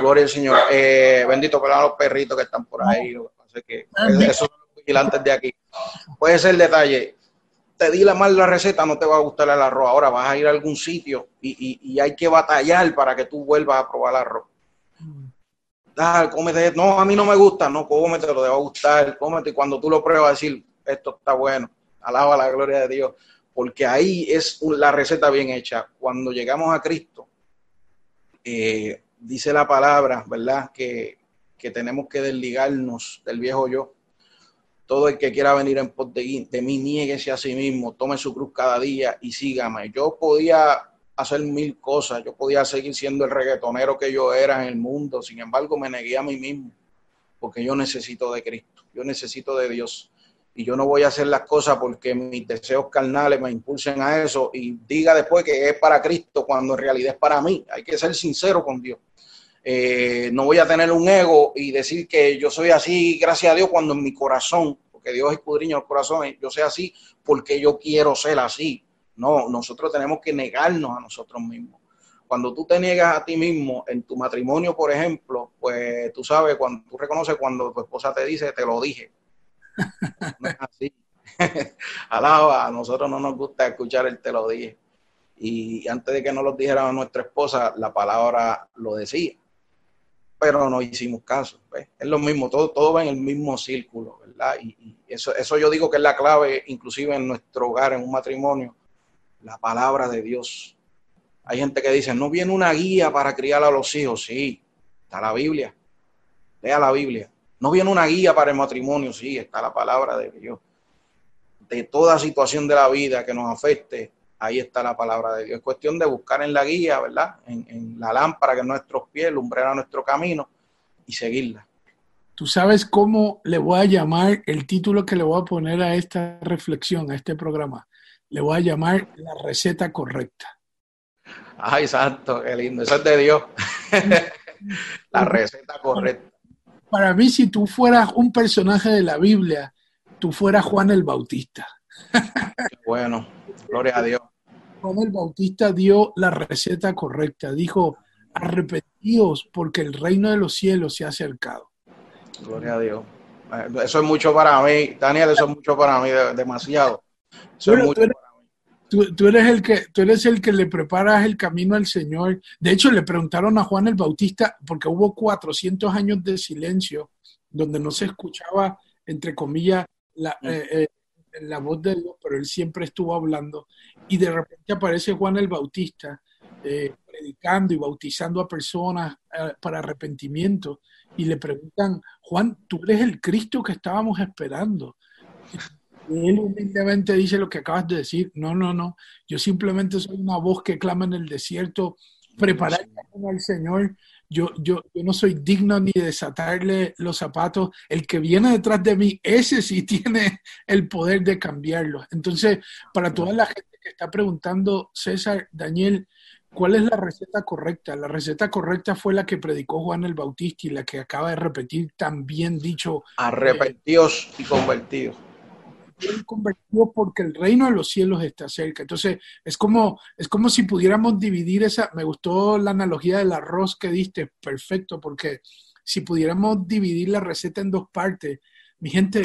Gloria al Señor. Eh, bendito, a los perritos que están por ahí. que eso vigilantes de aquí. Puede ser el detalle. Te di la mal la receta, no te va a gustar el arroz. Ahora vas a ir a algún sitio y, hay que batallar para que tú vuelvas a probar el arroz. Ah, cómete. No, a mí no me gusta. No, cómete, lo te va a gustar. Cómete. Y cuando tú lo pruebas, decir, esto está bueno. Alaba la gloria de Dios. Porque ahí es la receta bien hecha. Cuando llegamos a Cristo, eh, dice la palabra, ¿verdad? Que, que tenemos que desligarnos del viejo yo todo el que quiera venir en pos de, de mí, nieguese a sí mismo, tome su cruz cada día y sígame. Yo podía hacer mil cosas, yo podía seguir siendo el reggaetonero que yo era en el mundo, sin embargo me negué a mí mismo, porque yo necesito de Cristo, yo necesito de Dios. Y yo no voy a hacer las cosas porque mis deseos carnales me impulsen a eso y diga después que es para Cristo cuando en realidad es para mí. Hay que ser sincero con Dios. Eh, no voy a tener un ego y decir que yo soy así, gracias a Dios, cuando en mi corazón, porque Dios escudriña los corazones, yo soy así porque yo quiero ser así. No, nosotros tenemos que negarnos a nosotros mismos. Cuando tú te niegas a ti mismo en tu matrimonio, por ejemplo, pues tú sabes, cuando tú reconoces cuando tu esposa te dice, te lo dije. No es así. Alaba, a nosotros no nos gusta escuchar el te lo dije. Y antes de que nos lo dijera nuestra esposa, la palabra lo decía. Pero no hicimos caso. Es lo mismo, todo, todo va en el mismo círculo, ¿verdad? Y, eso, eso yo digo que es la clave, inclusive en nuestro hogar, en un matrimonio, la palabra de Dios. Hay gente que dice, no viene una guía para criar a los hijos. Sí, está la Biblia. Lea la Biblia. No viene una guía para el matrimonio. Sí, está la palabra de Dios. De toda situación de la vida que nos afecte, ahí está la palabra de Dios. Es cuestión de buscar en la guía, ¿verdad? En, la lámpara que es nuestros pies, lumbrera nuestro camino y seguirla. Tú sabes cómo le voy a llamar el título que le voy a poner a esta reflexión, a este programa. Le voy a llamar la receta correcta. Ay, santo, qué lindo. Eso es de Dios. la receta correcta. Para mí, si tú fueras un personaje de la Biblia, tú fueras Juan el Bautista. bueno, gloria a Dios. Juan el Bautista dio la receta correcta. Dijo, arrepentíos porque el reino de los cielos se ha acercado. Gloria a Dios. Eso es mucho para mí. Daniel, eso es mucho para mí, demasiado. Eso es mucho Tú, eres el que, tú eres el que le preparas el camino al Señor. De hecho, le preguntaron a Juan el Bautista, porque hubo 400 años de silencio, donde no se escuchaba, entre comillas, la, eh, eh, la voz de Dios, pero él siempre estuvo hablando. Y de repente aparece Juan el Bautista eh, predicando y bautizando a personas para arrepentimiento. Y le preguntan, Juan, tú eres el Cristo que estábamos esperando él humildemente dice lo que acabas de decir. No, no, no. Yo simplemente soy una voz que clama en el desierto, preparar al Señor. Yo, yo, yo no soy digno ni de desatarle los zapatos. El que viene detrás de mí, ese sí tiene el poder de cambiarlo. Entonces, para toda la gente que está preguntando, César, Daniel, ¿cuál es la receta correcta? La receta correcta fue la que predicó Juan el Bautista y la que acaba de repetir también dicho. Arrepentidos y convertidos convertido porque el reino de los cielos está cerca. Entonces, es como, es como si pudiéramos dividir esa, me gustó la analogía del arroz que diste, perfecto, porque si pudiéramos dividir la receta en dos partes, mi gente,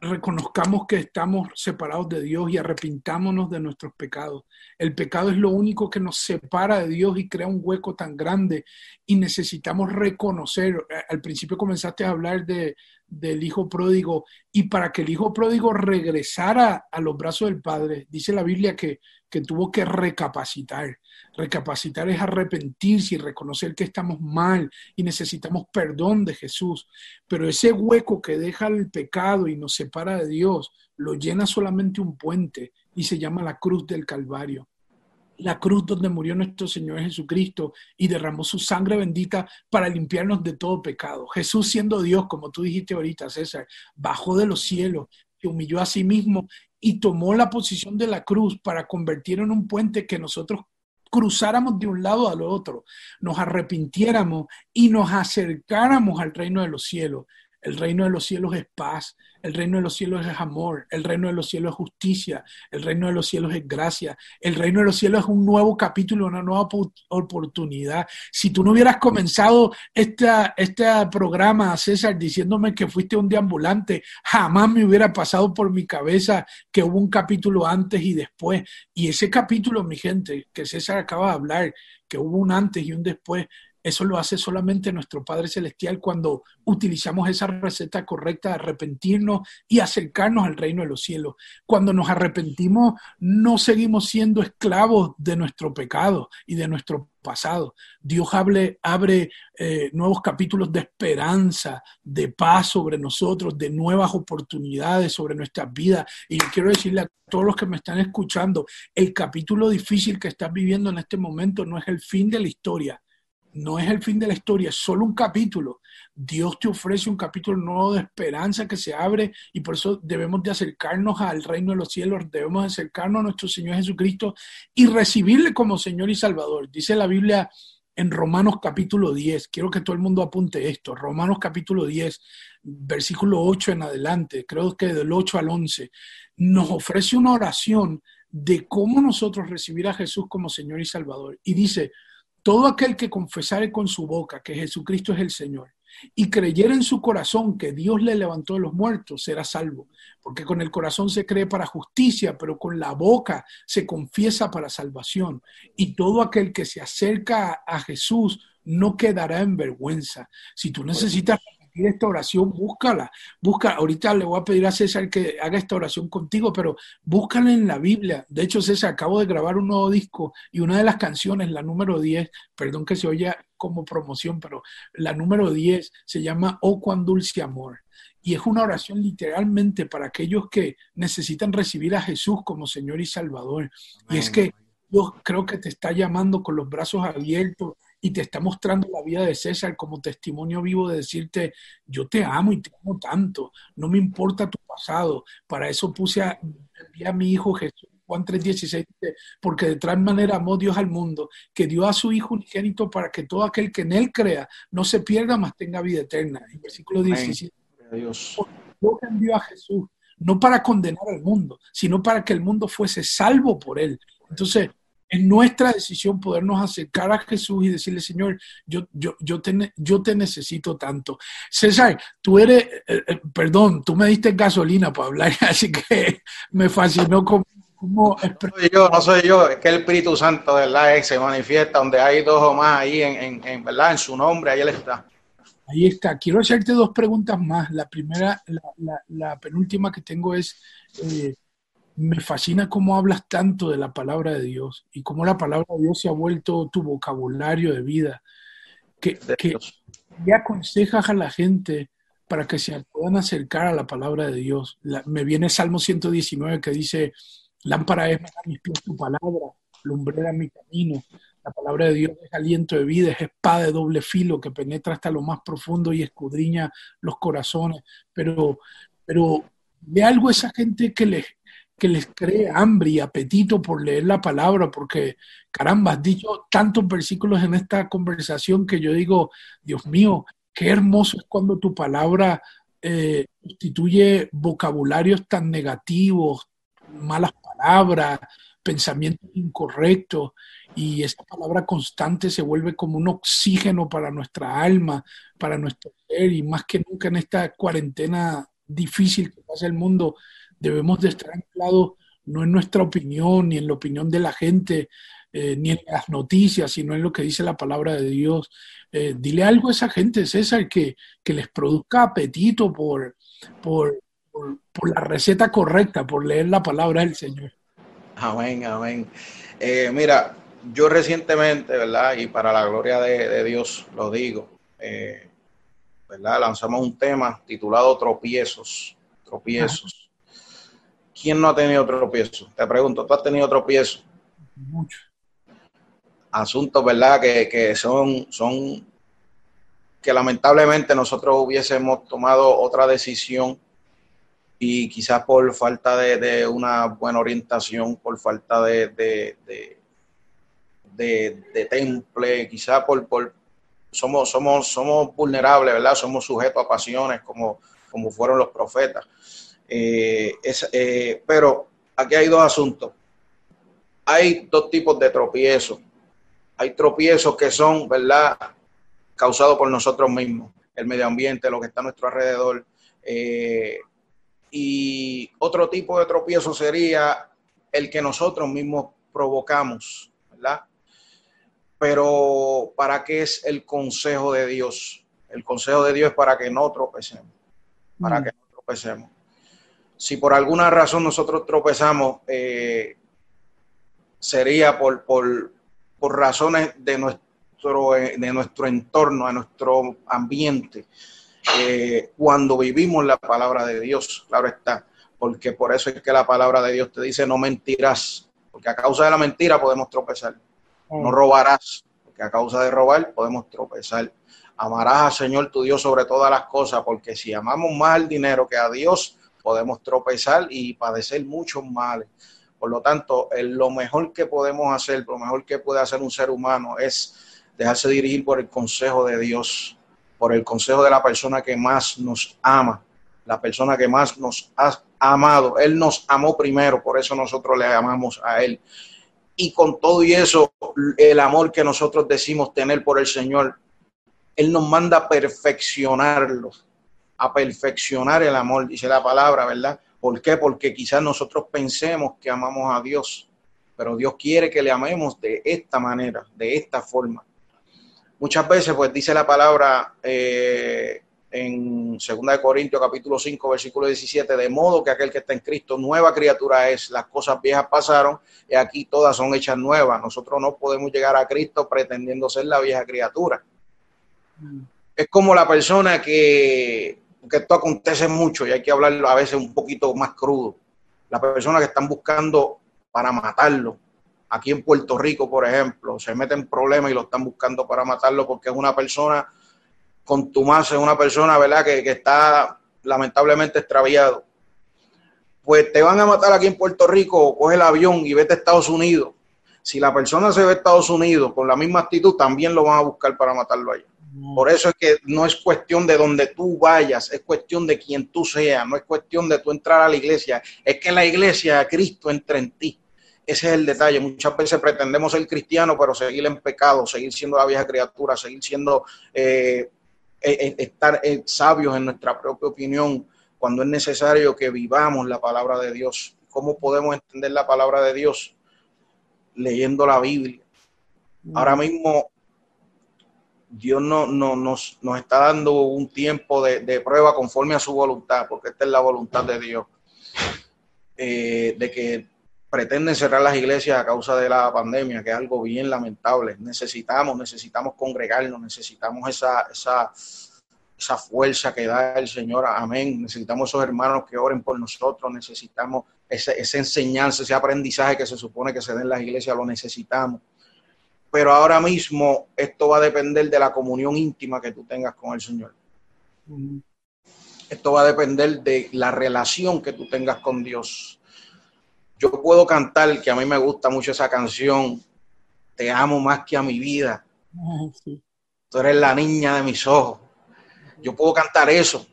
reconozcamos que estamos separados de Dios y arrepintámonos de nuestros pecados. El pecado es lo único que nos separa de Dios y crea un hueco tan grande y necesitamos reconocer. Al principio comenzaste a hablar de, del hijo pródigo y para que el hijo pródigo regresara a los brazos del padre, dice la Biblia que, que tuvo que recapacitar. Recapacitar es arrepentirse y reconocer que estamos mal y necesitamos perdón de Jesús. Pero ese hueco que deja el pecado y nos separa de Dios, lo llena solamente un puente y se llama la cruz del Calvario la cruz donde murió nuestro Señor Jesucristo y derramó su sangre bendita para limpiarnos de todo pecado. Jesús siendo Dios, como tú dijiste ahorita, César, bajó de los cielos, se humilló a sí mismo y tomó la posición de la cruz para convertir en un puente que nosotros cruzáramos de un lado al otro, nos arrepintiéramos y nos acercáramos al reino de los cielos. El reino de los cielos es paz, el reino de los cielos es amor, el reino de los cielos es justicia, el reino de los cielos es gracia, el reino de los cielos es un nuevo capítulo, una nueva oportunidad. Si tú no hubieras comenzado esta, este programa, César, diciéndome que fuiste un deambulante, jamás me hubiera pasado por mi cabeza que hubo un capítulo antes y después. Y ese capítulo, mi gente, que César acaba de hablar, que hubo un antes y un después, eso lo hace solamente nuestro Padre Celestial cuando utilizamos esa receta correcta de arrepentirnos y acercarnos al reino de los cielos. Cuando nos arrepentimos, no seguimos siendo esclavos de nuestro pecado y de nuestro pasado. Dios abre, eh, nuevos capítulos de esperanza, de paz sobre nosotros, de nuevas oportunidades sobre nuestras vidas. Y quiero decirle a todos los que me están escuchando, el capítulo difícil que estás viviendo en este momento no es el fin de la historia no es el fin de la historia, es solo un capítulo. Dios te ofrece un capítulo nuevo de esperanza que se abre y por eso debemos de acercarnos al reino de los cielos, debemos acercarnos a nuestro Señor Jesucristo y recibirle como Señor y Salvador. Dice la Biblia en Romanos capítulo 10. Quiero que todo el mundo apunte esto. Romanos capítulo 10, versículo 8 en adelante, creo que del 8 al 11, nos ofrece una oración de cómo nosotros recibir a Jesús como Señor y Salvador. Y dice, todo aquel que confesare con su boca que Jesucristo es el Señor y creyera en su corazón que Dios le levantó de los muertos, será salvo. Porque con el corazón se cree para justicia, pero con la boca se confiesa para salvación. Y todo aquel que se acerca a Jesús no quedará en vergüenza. Si tú necesitas esta oración, búscala. Busca, ahorita le voy a pedir a César que haga esta oración contigo, pero búscala en la Biblia. De hecho, César, acabo de grabar un nuevo disco y una de las canciones, la número 10, perdón que se oye como promoción, pero la número 10 se llama Oh, cuán dulce amor. Y es una oración literalmente para aquellos que necesitan recibir a Jesús como Señor y Salvador. Y es que Dios creo que te está llamando con los brazos abiertos y te está mostrando la vida de César como testimonio vivo de decirte, yo te amo y te amo tanto, no me importa tu pasado, para eso puse a, a mi hijo Jesús. Juan 3:16 porque de tal manera amó Dios al mundo, que dio a su Hijo unigénito para que todo aquel que en Él crea no se pierda, mas tenga vida eterna. En versículo 17. Dios. Dios envió a Jesús, no para condenar al mundo, sino para que el mundo fuese salvo por Él. Entonces, es nuestra decisión podernos acercar a Jesús y decirle, Señor, yo, yo, yo, te, yo te necesito tanto. César, tú eres, eh, eh, perdón, tú me diste gasolina para hablar, así que me fascinó como... No soy yo, no soy yo, es que el Espíritu Santo, ¿verdad? Se manifiesta donde hay dos o más ahí, en, en, ¿verdad? En su nombre, ahí Él está. Ahí está. Quiero hacerte dos preguntas más. La primera, la, la, penúltima que tengo es, eh, me fascina cómo hablas tanto de la palabra de Dios y cómo la palabra de Dios se ha vuelto tu vocabulario de vida. ¿Qué, aconsejas a la gente para que se puedan acercar a la palabra de Dios? me viene Salmo 119 que dice, lámpara es a mis pies tu palabra, lumbrera mi camino. La palabra de Dios es aliento de vida, es espada de doble filo que penetra hasta lo más profundo y escudriña los corazones. Pero, pero de algo esa gente que les, que les cree hambre y apetito por leer la palabra, porque caramba, has dicho tantos versículos en esta conversación que yo digo, Dios mío, qué hermoso es cuando tu palabra eh, constituye vocabularios tan negativos, malas palabras, pensamientos incorrectos, y esa palabra constante se vuelve como un oxígeno para nuestra alma, para nuestro ser, y más que nunca en esta cuarentena difícil que pasa el mundo, debemos de estar anclados no en nuestra opinión, ni en la opinión de la gente, eh, ni en las noticias, sino en lo que dice la palabra de Dios. Eh, dile algo a esa gente, César, que, que les produzca apetito por, por, por, la receta correcta, por leer la palabra del Señor. Amén, amén. Eh, mira, yo recientemente, ¿verdad? Y para la gloria de, Dios lo digo, ¿verdad? Lanzamos un tema titulado Tropiezos, tropiezos. ¿Quién no ha tenido tropiezo? Te pregunto, ¿tú has tenido tropiezo? Mucho. Asuntos, ¿verdad? Que, son, son que lamentablemente nosotros hubiésemos tomado otra decisión y quizás por falta de, una buena orientación, por falta de, de, de temple, quizás por, por somos, somos, somos vulnerables, ¿verdad? Somos sujetos a pasiones como, como fueron los profetas. Eh, eh, pero aquí hay dos asuntos. Hay dos tipos de tropiezos. Hay tropiezos que son, ¿verdad?, causados por nosotros mismos, el medio ambiente, lo que está a nuestro alrededor. Eh, y otro tipo de tropiezo sería el que nosotros mismos provocamos, ¿verdad? Pero ¿para qué es el consejo de Dios? El consejo de Dios es para que no tropecemos, para mm. que no tropecemos si por alguna razón nosotros tropezamos, eh, sería por, por, razones de nuestro, eh, de nuestro entorno, de nuestro ambiente, eh, cuando vivimos la palabra de Dios, claro está, porque por eso es que la palabra de Dios te dice no mentirás, porque a causa de la mentira podemos tropezar, no mm. robarás, porque a causa de robar podemos tropezar. Amarás al Señor tu Dios sobre todas las cosas, porque si amamos más al dinero que a Dios, podemos tropezar y padecer muchos males. Por lo tanto, lo mejor que podemos hacer, lo mejor que puede hacer un ser humano es dejarse dirigir por el consejo de Dios, por el consejo de la persona que más nos ama, la persona que más nos ha amado. Él nos amó primero, por eso nosotros le amamos a Él. Y con todo y eso, el amor que nosotros decimos tener por el Señor, Él nos manda a perfeccionarlo, a perfeccionar el amor, dice la palabra, ¿verdad? ¿Por qué? Porque quizás nosotros pensemos que amamos a Dios, pero Dios quiere que le amemos de esta manera, de esta forma. Muchas veces, pues dice la palabra eh, en 2 Corintios capítulo 5, versículo 17, de modo que aquel que está en Cristo, nueva criatura es, las cosas viejas pasaron y aquí todas son hechas nuevas. Nosotros no podemos llegar a Cristo pretendiendo ser la vieja criatura. Es como la persona que, que esto acontece mucho y hay que hablarlo a veces un poquito más crudo. La persona que están buscando para matarlo, aquí en Puerto Rico, por ejemplo, se meten problemas y lo están buscando para matarlo porque es una persona contumaz, es una persona, ¿verdad?, que, que está lamentablemente extraviado. Pues te van a matar aquí en Puerto Rico, coge el avión y vete a Estados Unidos. Si la persona se ve a Estados Unidos con la misma actitud, también lo van a buscar para matarlo allá. Por eso es que no es cuestión de donde tú vayas, es cuestión de quien tú seas, no es cuestión de tú entrar a la iglesia, es que la iglesia, Cristo entra en ti. Ese es el detalle. Muchas veces pretendemos ser cristianos, pero seguir en pecado, seguir siendo la vieja criatura, seguir siendo, eh, eh, eh, estar sabios en nuestra propia opinión, cuando es necesario que vivamos la palabra de Dios. ¿Cómo podemos entender la palabra de Dios? Leyendo la Biblia. Ahora mismo Dios no, no, nos, nos está dando un tiempo de, de, prueba conforme a su voluntad, porque esta es la voluntad de Dios, de que pretenden cerrar las iglesias a causa de la pandemia, que es algo bien lamentable. Necesitamos, necesitamos congregarnos, necesitamos esa, esa, esa fuerza que da el Señor. Amén. Necesitamos esos hermanos que oren por nosotros, necesitamos esa enseñanza, ese aprendizaje que se supone que se den en las iglesias, lo necesitamos. Pero ahora mismo esto va a depender de la comunión íntima que tú tengas con el Señor. Esto va a depender de la relación que tú tengas con Dios yo puedo cantar, que a mí me gusta mucho esa canción, Te amo más que a mi vida. Tú eres la niña de mis ojos. Yo puedo cantar eso,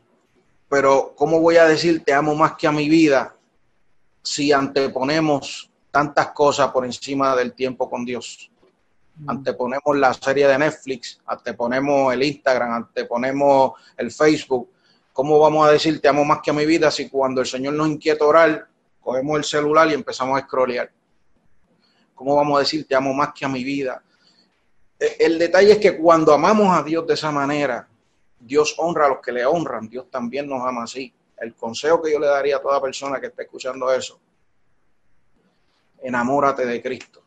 pero ¿cómo voy a decir te amo más que a mi vida si anteponemos tantas cosas por encima del tiempo con Dios? Mm. Anteponemos la serie de Netflix, anteponemos el Instagram, anteponemos el Facebook. ¿Cómo vamos a decir te amo más que a mi vida si cuando el Señor nos inquieta orar, cogemos el celular y empezamos a scrollear. ¿Cómo vamos a decir te amo más que a mi vida? E, el detalle es que cuando amamos a Dios de esa manera, Dios honra a los que le honran, Dios también nos ama así. El consejo que yo le daría a toda persona que esté escuchando eso, enamórate de Cristo.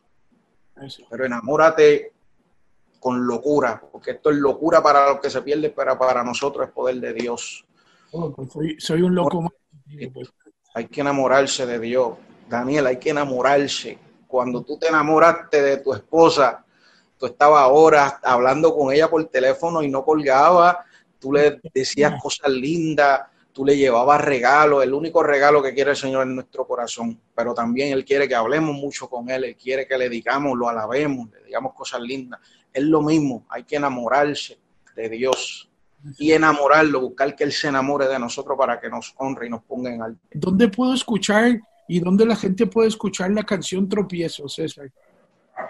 Pero enamórate con locura, porque esto es locura para los que se pierden, pero para nosotros es poder de Dios. Oh, pues soy, un loco. Pues. Hay que enamorarse de Dios. Daniel, hay que enamorarse. Cuando tú te enamoraste de tu esposa, tú estabas horas hablando con ella por teléfono y no colgaba, tú le decías cosas lindas, tú le llevabas regalos, el único regalo que quiere el Señor en nuestro corazón, pero también Él quiere que hablemos mucho con Él, Él quiere que le digamos, lo alabemos, le digamos cosas lindas. Es lo mismo, hay que enamorarse de Dios y enamorarlo, buscar que Él se enamore de nosotros para que nos honre y nos ponga en alto. ¿Dónde puedo escuchar y dónde la gente puede escuchar la canción Tropiezo, César?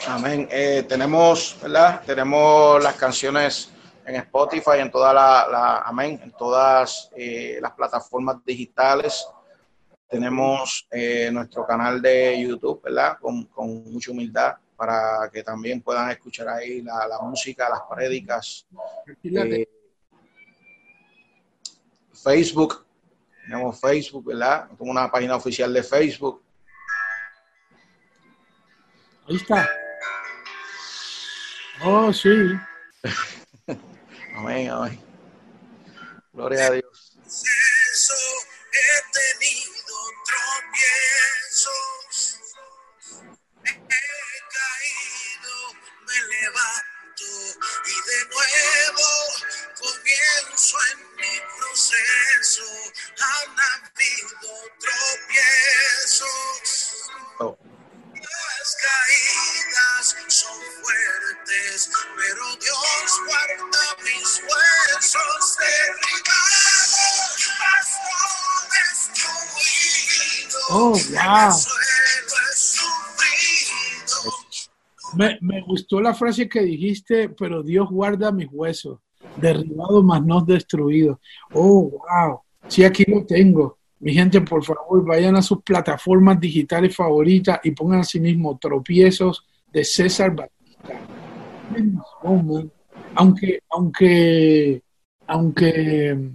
Amén. Eh, tenemos, ¿verdad? Tenemos las canciones en Spotify, en todas la, amén, en todas eh, las plataformas digitales. Tenemos eh, nuestro canal de YouTube, ¿verdad? Con, con, mucha humildad para que también puedan escuchar ahí la, la música, las prédicas. Facebook, tenemos Facebook, ¿verdad? Tengo una página oficial de Facebook. Ahí está. Oh, sí. amén, amén. Gloria a Dios. He tenido tropiezos, he caído, me levanto y de nuevo comienzo en mi proceso. Han habido tropiezos. Las Oh, wow. Me, me, gustó la frase que dijiste, pero Dios guarda mis huesos, derribados mas no destruidos. Oh, wow. Sí, aquí lo tengo. Mi gente, por favor, vayan a sus plataformas digitales favoritas y pongan a sí mismo tropiezos de César Batista. Aunque, aunque, aunque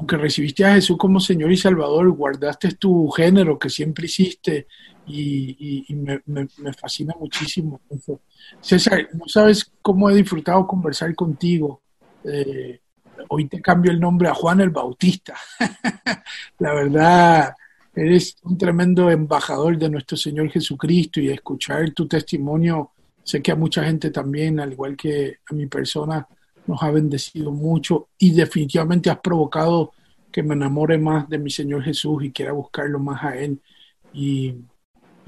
aunque recibiste a Jesús como Señor y Salvador, guardaste tu género que siempre hiciste y, me, fascina muchísimo. César, no sabes cómo he disfrutado conversar contigo. Eh, hoy te cambio el nombre a Juan el Bautista. La verdad, eres un tremendo embajador de nuestro Señor Jesucristo y escuchar tu testimonio, sé que a mucha gente también, al igual que a mi persona, nos ha bendecido mucho y definitivamente has provocado que me enamore más de mi Señor Jesús y quiera buscarlo más a Él. Y,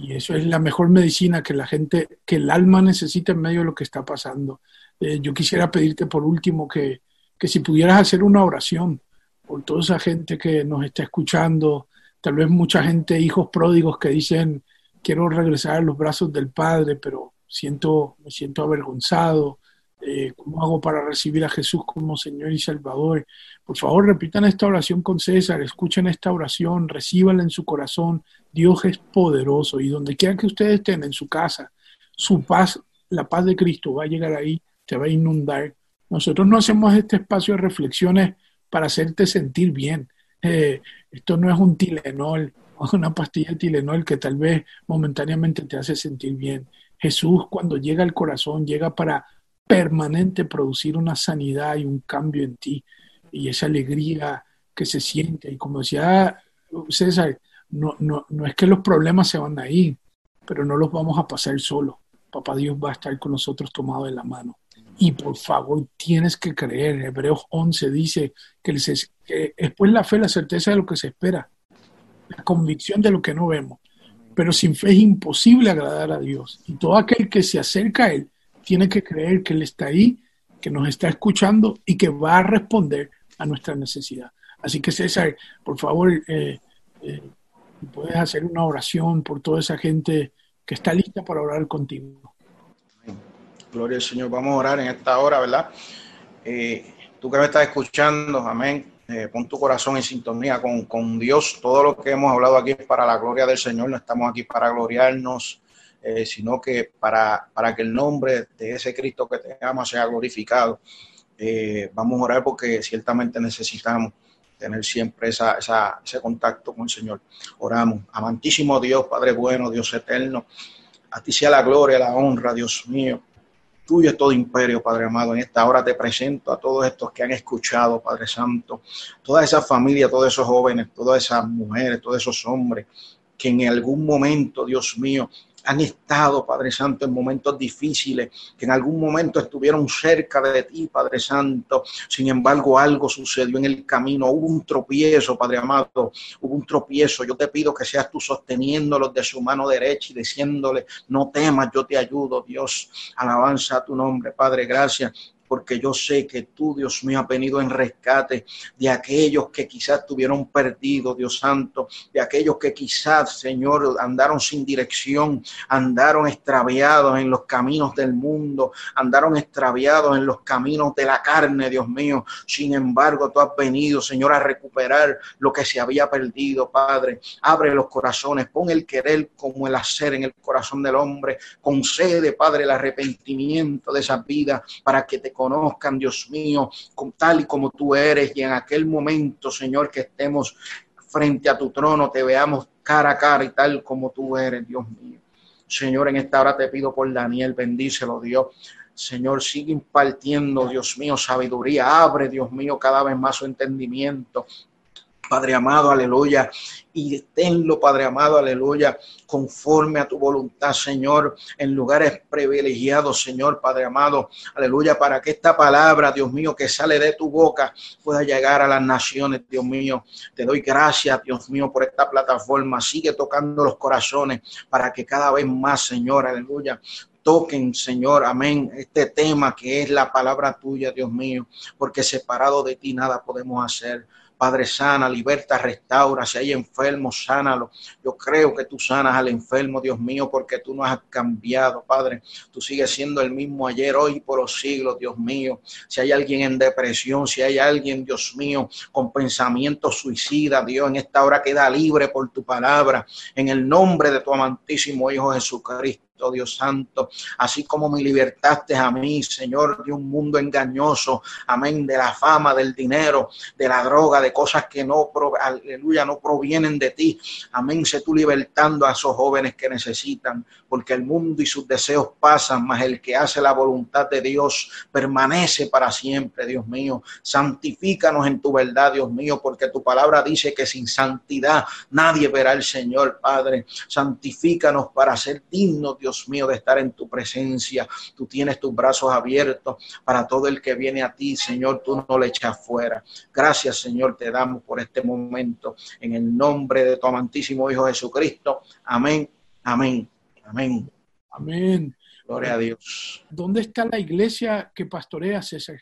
eso es la mejor medicina que la gente, que el alma necesita en medio de lo que está pasando. Eh, yo quisiera pedirte por último que, que si pudieras hacer una oración por toda esa gente que nos está escuchando, tal vez mucha gente, hijos pródigos que dicen, quiero regresar a los brazos del Padre, pero siento, me siento avergonzado, eh, ¿Cómo hago para recibir a Jesús como Señor y Salvador? Por favor, repitan esta oración con César, escuchen esta oración, recíbanla en su corazón. Dios es poderoso y donde quiera que ustedes estén, en su casa, su paz, la paz de Cristo va a llegar ahí, te va a inundar. Nosotros no hacemos este espacio de reflexiones para hacerte sentir bien. Eh, esto no es un Tilenol una pastilla de Tilenol que tal vez momentáneamente te hace sentir bien. Jesús cuando llega al corazón llega para permanente producir una sanidad y un cambio en ti y esa alegría que se siente. Y como decía César, no, no, no es que los problemas se van a ir, pero no los vamos a pasar solo. Papá Dios va a estar con nosotros tomado de la mano. Y por favor, tienes que creer. Hebreos 11 dice que, que después la fe, la certeza de lo que se espera, la convicción de lo que no vemos. Pero sin fe es imposible agradar a Dios. Y todo aquel que se acerca a Él tiene que creer que Él está ahí, que nos está escuchando y que va a responder a nuestra necesidad. Así que César, por favor, eh, eh, puedes hacer una oración por toda esa gente que está lista para orar contigo. Gloria al Señor. Vamos a orar en esta hora, ¿verdad? Eh, tú que me estás escuchando, amén. Pon tu corazón en sintonía con, con Dios. Todo lo que hemos hablado aquí es para la gloria del Señor. No estamos aquí para gloriarnos eh, sino que para, para que el nombre de ese Cristo que te ama sea glorificado. Eh, vamos a orar porque ciertamente necesitamos tener siempre esa, ese contacto con el Señor. Oramos. Amantísimo Dios, Padre bueno, Dios eterno. A ti sea la gloria, la honra, Dios mío. Tuyo es todo imperio, Padre amado. En esta hora te presento a todos estos que han escuchado, Padre Santo. Toda esa familia, todos esos jóvenes, todas esas mujeres, todos esos hombres que en algún momento, Dios mío, han estado, Padre Santo, en momentos difíciles, que en algún momento estuvieron cerca de ti, Padre Santo. Sin embargo, algo sucedió en el camino. Hubo un tropiezo, Padre amado. Hubo un tropiezo. Yo te pido que seas tú sosteniéndolos de su mano derecha y diciéndole, no temas, yo te ayudo, Dios. Alabanza a tu nombre, Padre. Gracias porque yo sé que tú, Dios mío, has venido en rescate de aquellos que quizás estuvieron perdidos, Dios Santo, de aquellos que quizás, Señor, andaron sin dirección, andaron extraviados en los caminos del mundo, andaron extraviados en los caminos de la carne, Dios mío. Sin embargo, tú has venido, Señor, a recuperar lo que se había perdido, Padre. Abre los corazones, pon el querer como el hacer en el corazón del hombre. Concede, Padre, el arrepentimiento de esa vida para que te conozcan, Dios mío, con tal y como tú eres y en aquel momento, Señor, que estemos frente a tu trono, te veamos cara a cara y tal como tú eres, Dios mío. Señor, en esta hora te pido por Daniel, bendícelo, Dios. Señor, sigue impartiendo, Dios mío, sabiduría. Abre, Dios mío, cada vez más su entendimiento. Padre amado, aleluya. Y tenlo, Padre amado, aleluya, conforme a tu voluntad, Señor, en lugares privilegiados, Señor, Padre amado, aleluya, para que esta palabra, Dios mío, que sale de tu boca pueda llegar a las naciones, Dios mío. Te doy gracias, Dios mío, por esta plataforma. Sigue tocando los corazones para que cada vez más, Señor, aleluya, toquen, Señor, amén, este tema que es la palabra tuya, Dios mío, porque separado de ti nada podemos hacer. Padre, sana, liberta, restaura. Si hay enfermos, sánalo. Yo creo que tú sanas al enfermo, Dios mío, porque tú no has cambiado, Padre. Tú sigues siendo el mismo ayer, hoy y por los siglos, Dios mío. Si hay alguien en depresión, si hay alguien, Dios mío, con pensamiento suicida, Dios, en esta hora queda libre por tu palabra. En el nombre de tu amantísimo Hijo Jesucristo. Dios Santo, así como me libertaste a mí, Señor, de un mundo engañoso, amén, de la fama, del dinero, de la droga, de cosas que no, aleluya, no provienen de ti. Amén, sé tú libertando a esos jóvenes que necesitan, porque el mundo y sus deseos pasan, mas el que hace la voluntad de Dios permanece para siempre, Dios mío. Santifícanos en tu verdad, Dios mío, porque tu palabra dice que sin santidad nadie verá al Señor, Padre. Santifícanos para ser dignos, Dios mío, de estar en tu presencia. Tú tienes tus brazos abiertos para todo el que viene a ti, Señor, tú no le echas fuera. Gracias, Señor, te damos por este momento. En el nombre de tu amantísimo Hijo Jesucristo. Amén, amén, amén. Amén. Gloria a Dios. ¿Dónde está la iglesia que pastorea César?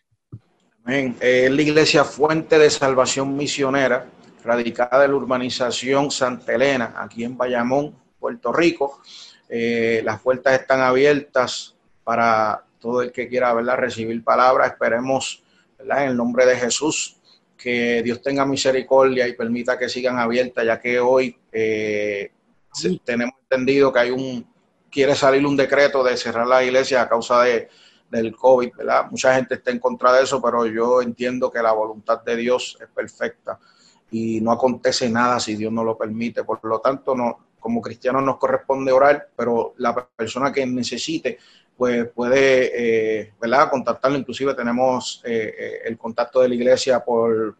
Amén. Es la iglesia Fuente de Salvación Misionera, radicada en la urbanización Santa Elena, aquí en Bayamón, Puerto Rico. Eh, las puertas están abiertas para todo el que quiera ¿verdad? recibir palabra. Esperemos ¿verdad? en el nombre de Jesús que Dios tenga misericordia y permita que sigan abiertas, ya que hoy eh, tenemos entendido que hay un quiere salir un decreto de cerrar la iglesia a causa de, del COVID, ¿verdad? Mucha gente está en contra de eso, pero yo entiendo que la voluntad de Dios es perfecta y no acontece nada si Dios no lo permite. Por lo tanto, no, como cristianos nos corresponde orar, pero la persona que necesite, pues puede, eh, ¿verdad? Contactarlo. Inclusive tenemos eh, eh, el contacto de la iglesia por,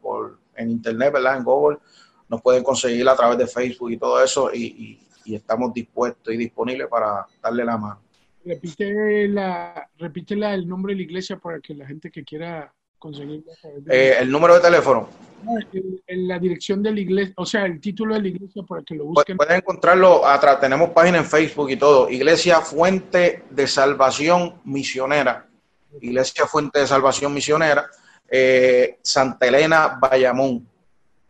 en internet, ¿verdad? En Google. Nos pueden conseguir a través de Facebook y todo eso y, estamos dispuestos y disponibles para darle la mano. Repite la, repítela el nombre de la iglesia para que la gente que quiera eh, el número de teléfono. En la dirección de la iglesia, o sea, el título de la iglesia para que lo busquen. Pueden encontrarlo atrás, tenemos página en Facebook y todo. Iglesia Fuente de Salvación Misionera. Iglesia Fuente de Salvación Misionera. Eh, Santa Elena, Bayamón.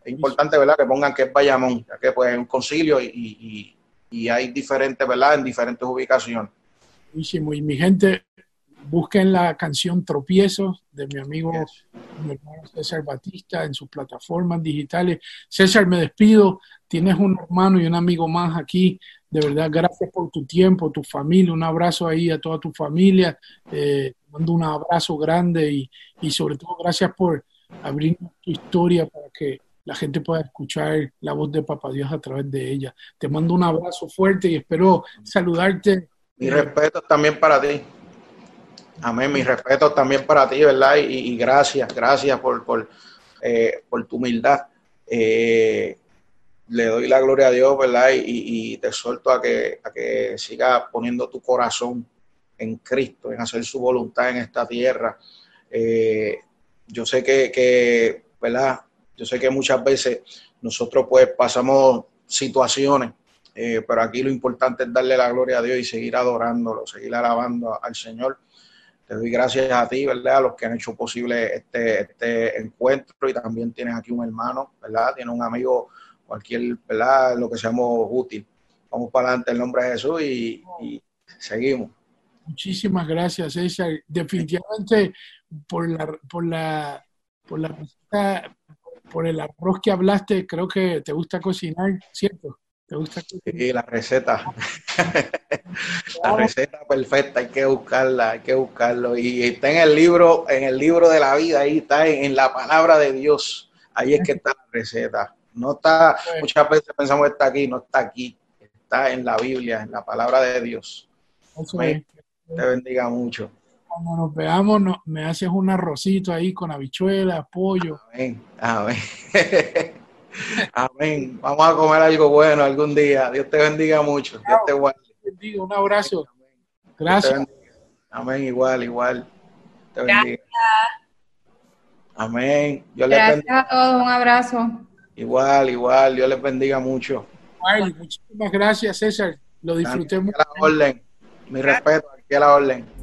Es importante, ¿verdad? Que pongan que es Bayamón, ya que pues es un concilio y, y, hay diferentes, ¿verdad? En diferentes ubicaciones. Y mi gente, busquen la canción Tropiezos de mi amigo mi hermano César Batista en sus plataformas digitales. César, me despido. Tienes un hermano y un amigo más aquí. De verdad, gracias por tu tiempo, tu familia. Un abrazo ahí a toda tu familia. Eh, mando un abrazo grande y, y sobre todo gracias por abrir tu historia para que la gente pueda escuchar la voz de Papá Dios a través de ella. Te mando un abrazo fuerte y espero saludarte. Mi respeto también para ti. Amén, mi respeto también para ti, ¿verdad? Y, gracias, gracias por, por, eh, por tu humildad. Eh, le doy la gloria a Dios, ¿verdad? Y, te suelto a que, a que sigas poniendo tu corazón en Cristo, en hacer su voluntad en esta tierra. Eh, yo sé que, que, ¿verdad? Yo sé que muchas veces nosotros pues pasamos situaciones, pero aquí lo importante es darle la gloria a Dios y seguir adorándolo, seguir alabando al Señor te doy gracias a ti, ¿verdad? A los que han hecho posible este, este encuentro y también tienes aquí un hermano, ¿verdad? Tienes un amigo, cualquier, ¿verdad? Lo que seamos útil. Vamos para adelante en nombre de Jesús y, seguimos. Muchísimas gracias, César. Definitivamente por la, por la, por la por el arroz que hablaste, creo que te gusta cocinar, ¿cierto? ¿Te gusta Sí, la receta. la receta perfecta, hay que buscarla, hay que buscarlo. Y está en el libro, en el libro de la vida, ahí está en, la palabra de Dios. Ahí es que está la receta. No está, muchas veces pensamos que está aquí, no está aquí. Está en la Biblia, en la palabra de Dios. Te bendiga mucho. Cuando nos veamos, me haces un arrocito ahí con habichuelas, pollo. Amén, amén. Amén. Vamos a comer algo bueno algún día. Dios te bendiga mucho. Dios te guarde. Un abrazo. Gracias. Amén. Igual, igual. Te bendiga. Amén. Gracias a todos. Un abrazo. Igual, igual. Dios les bendiga mucho. muchísimas gracias, César. Lo disfruté mucho. orden. Mi respeto. Aquí a la orden.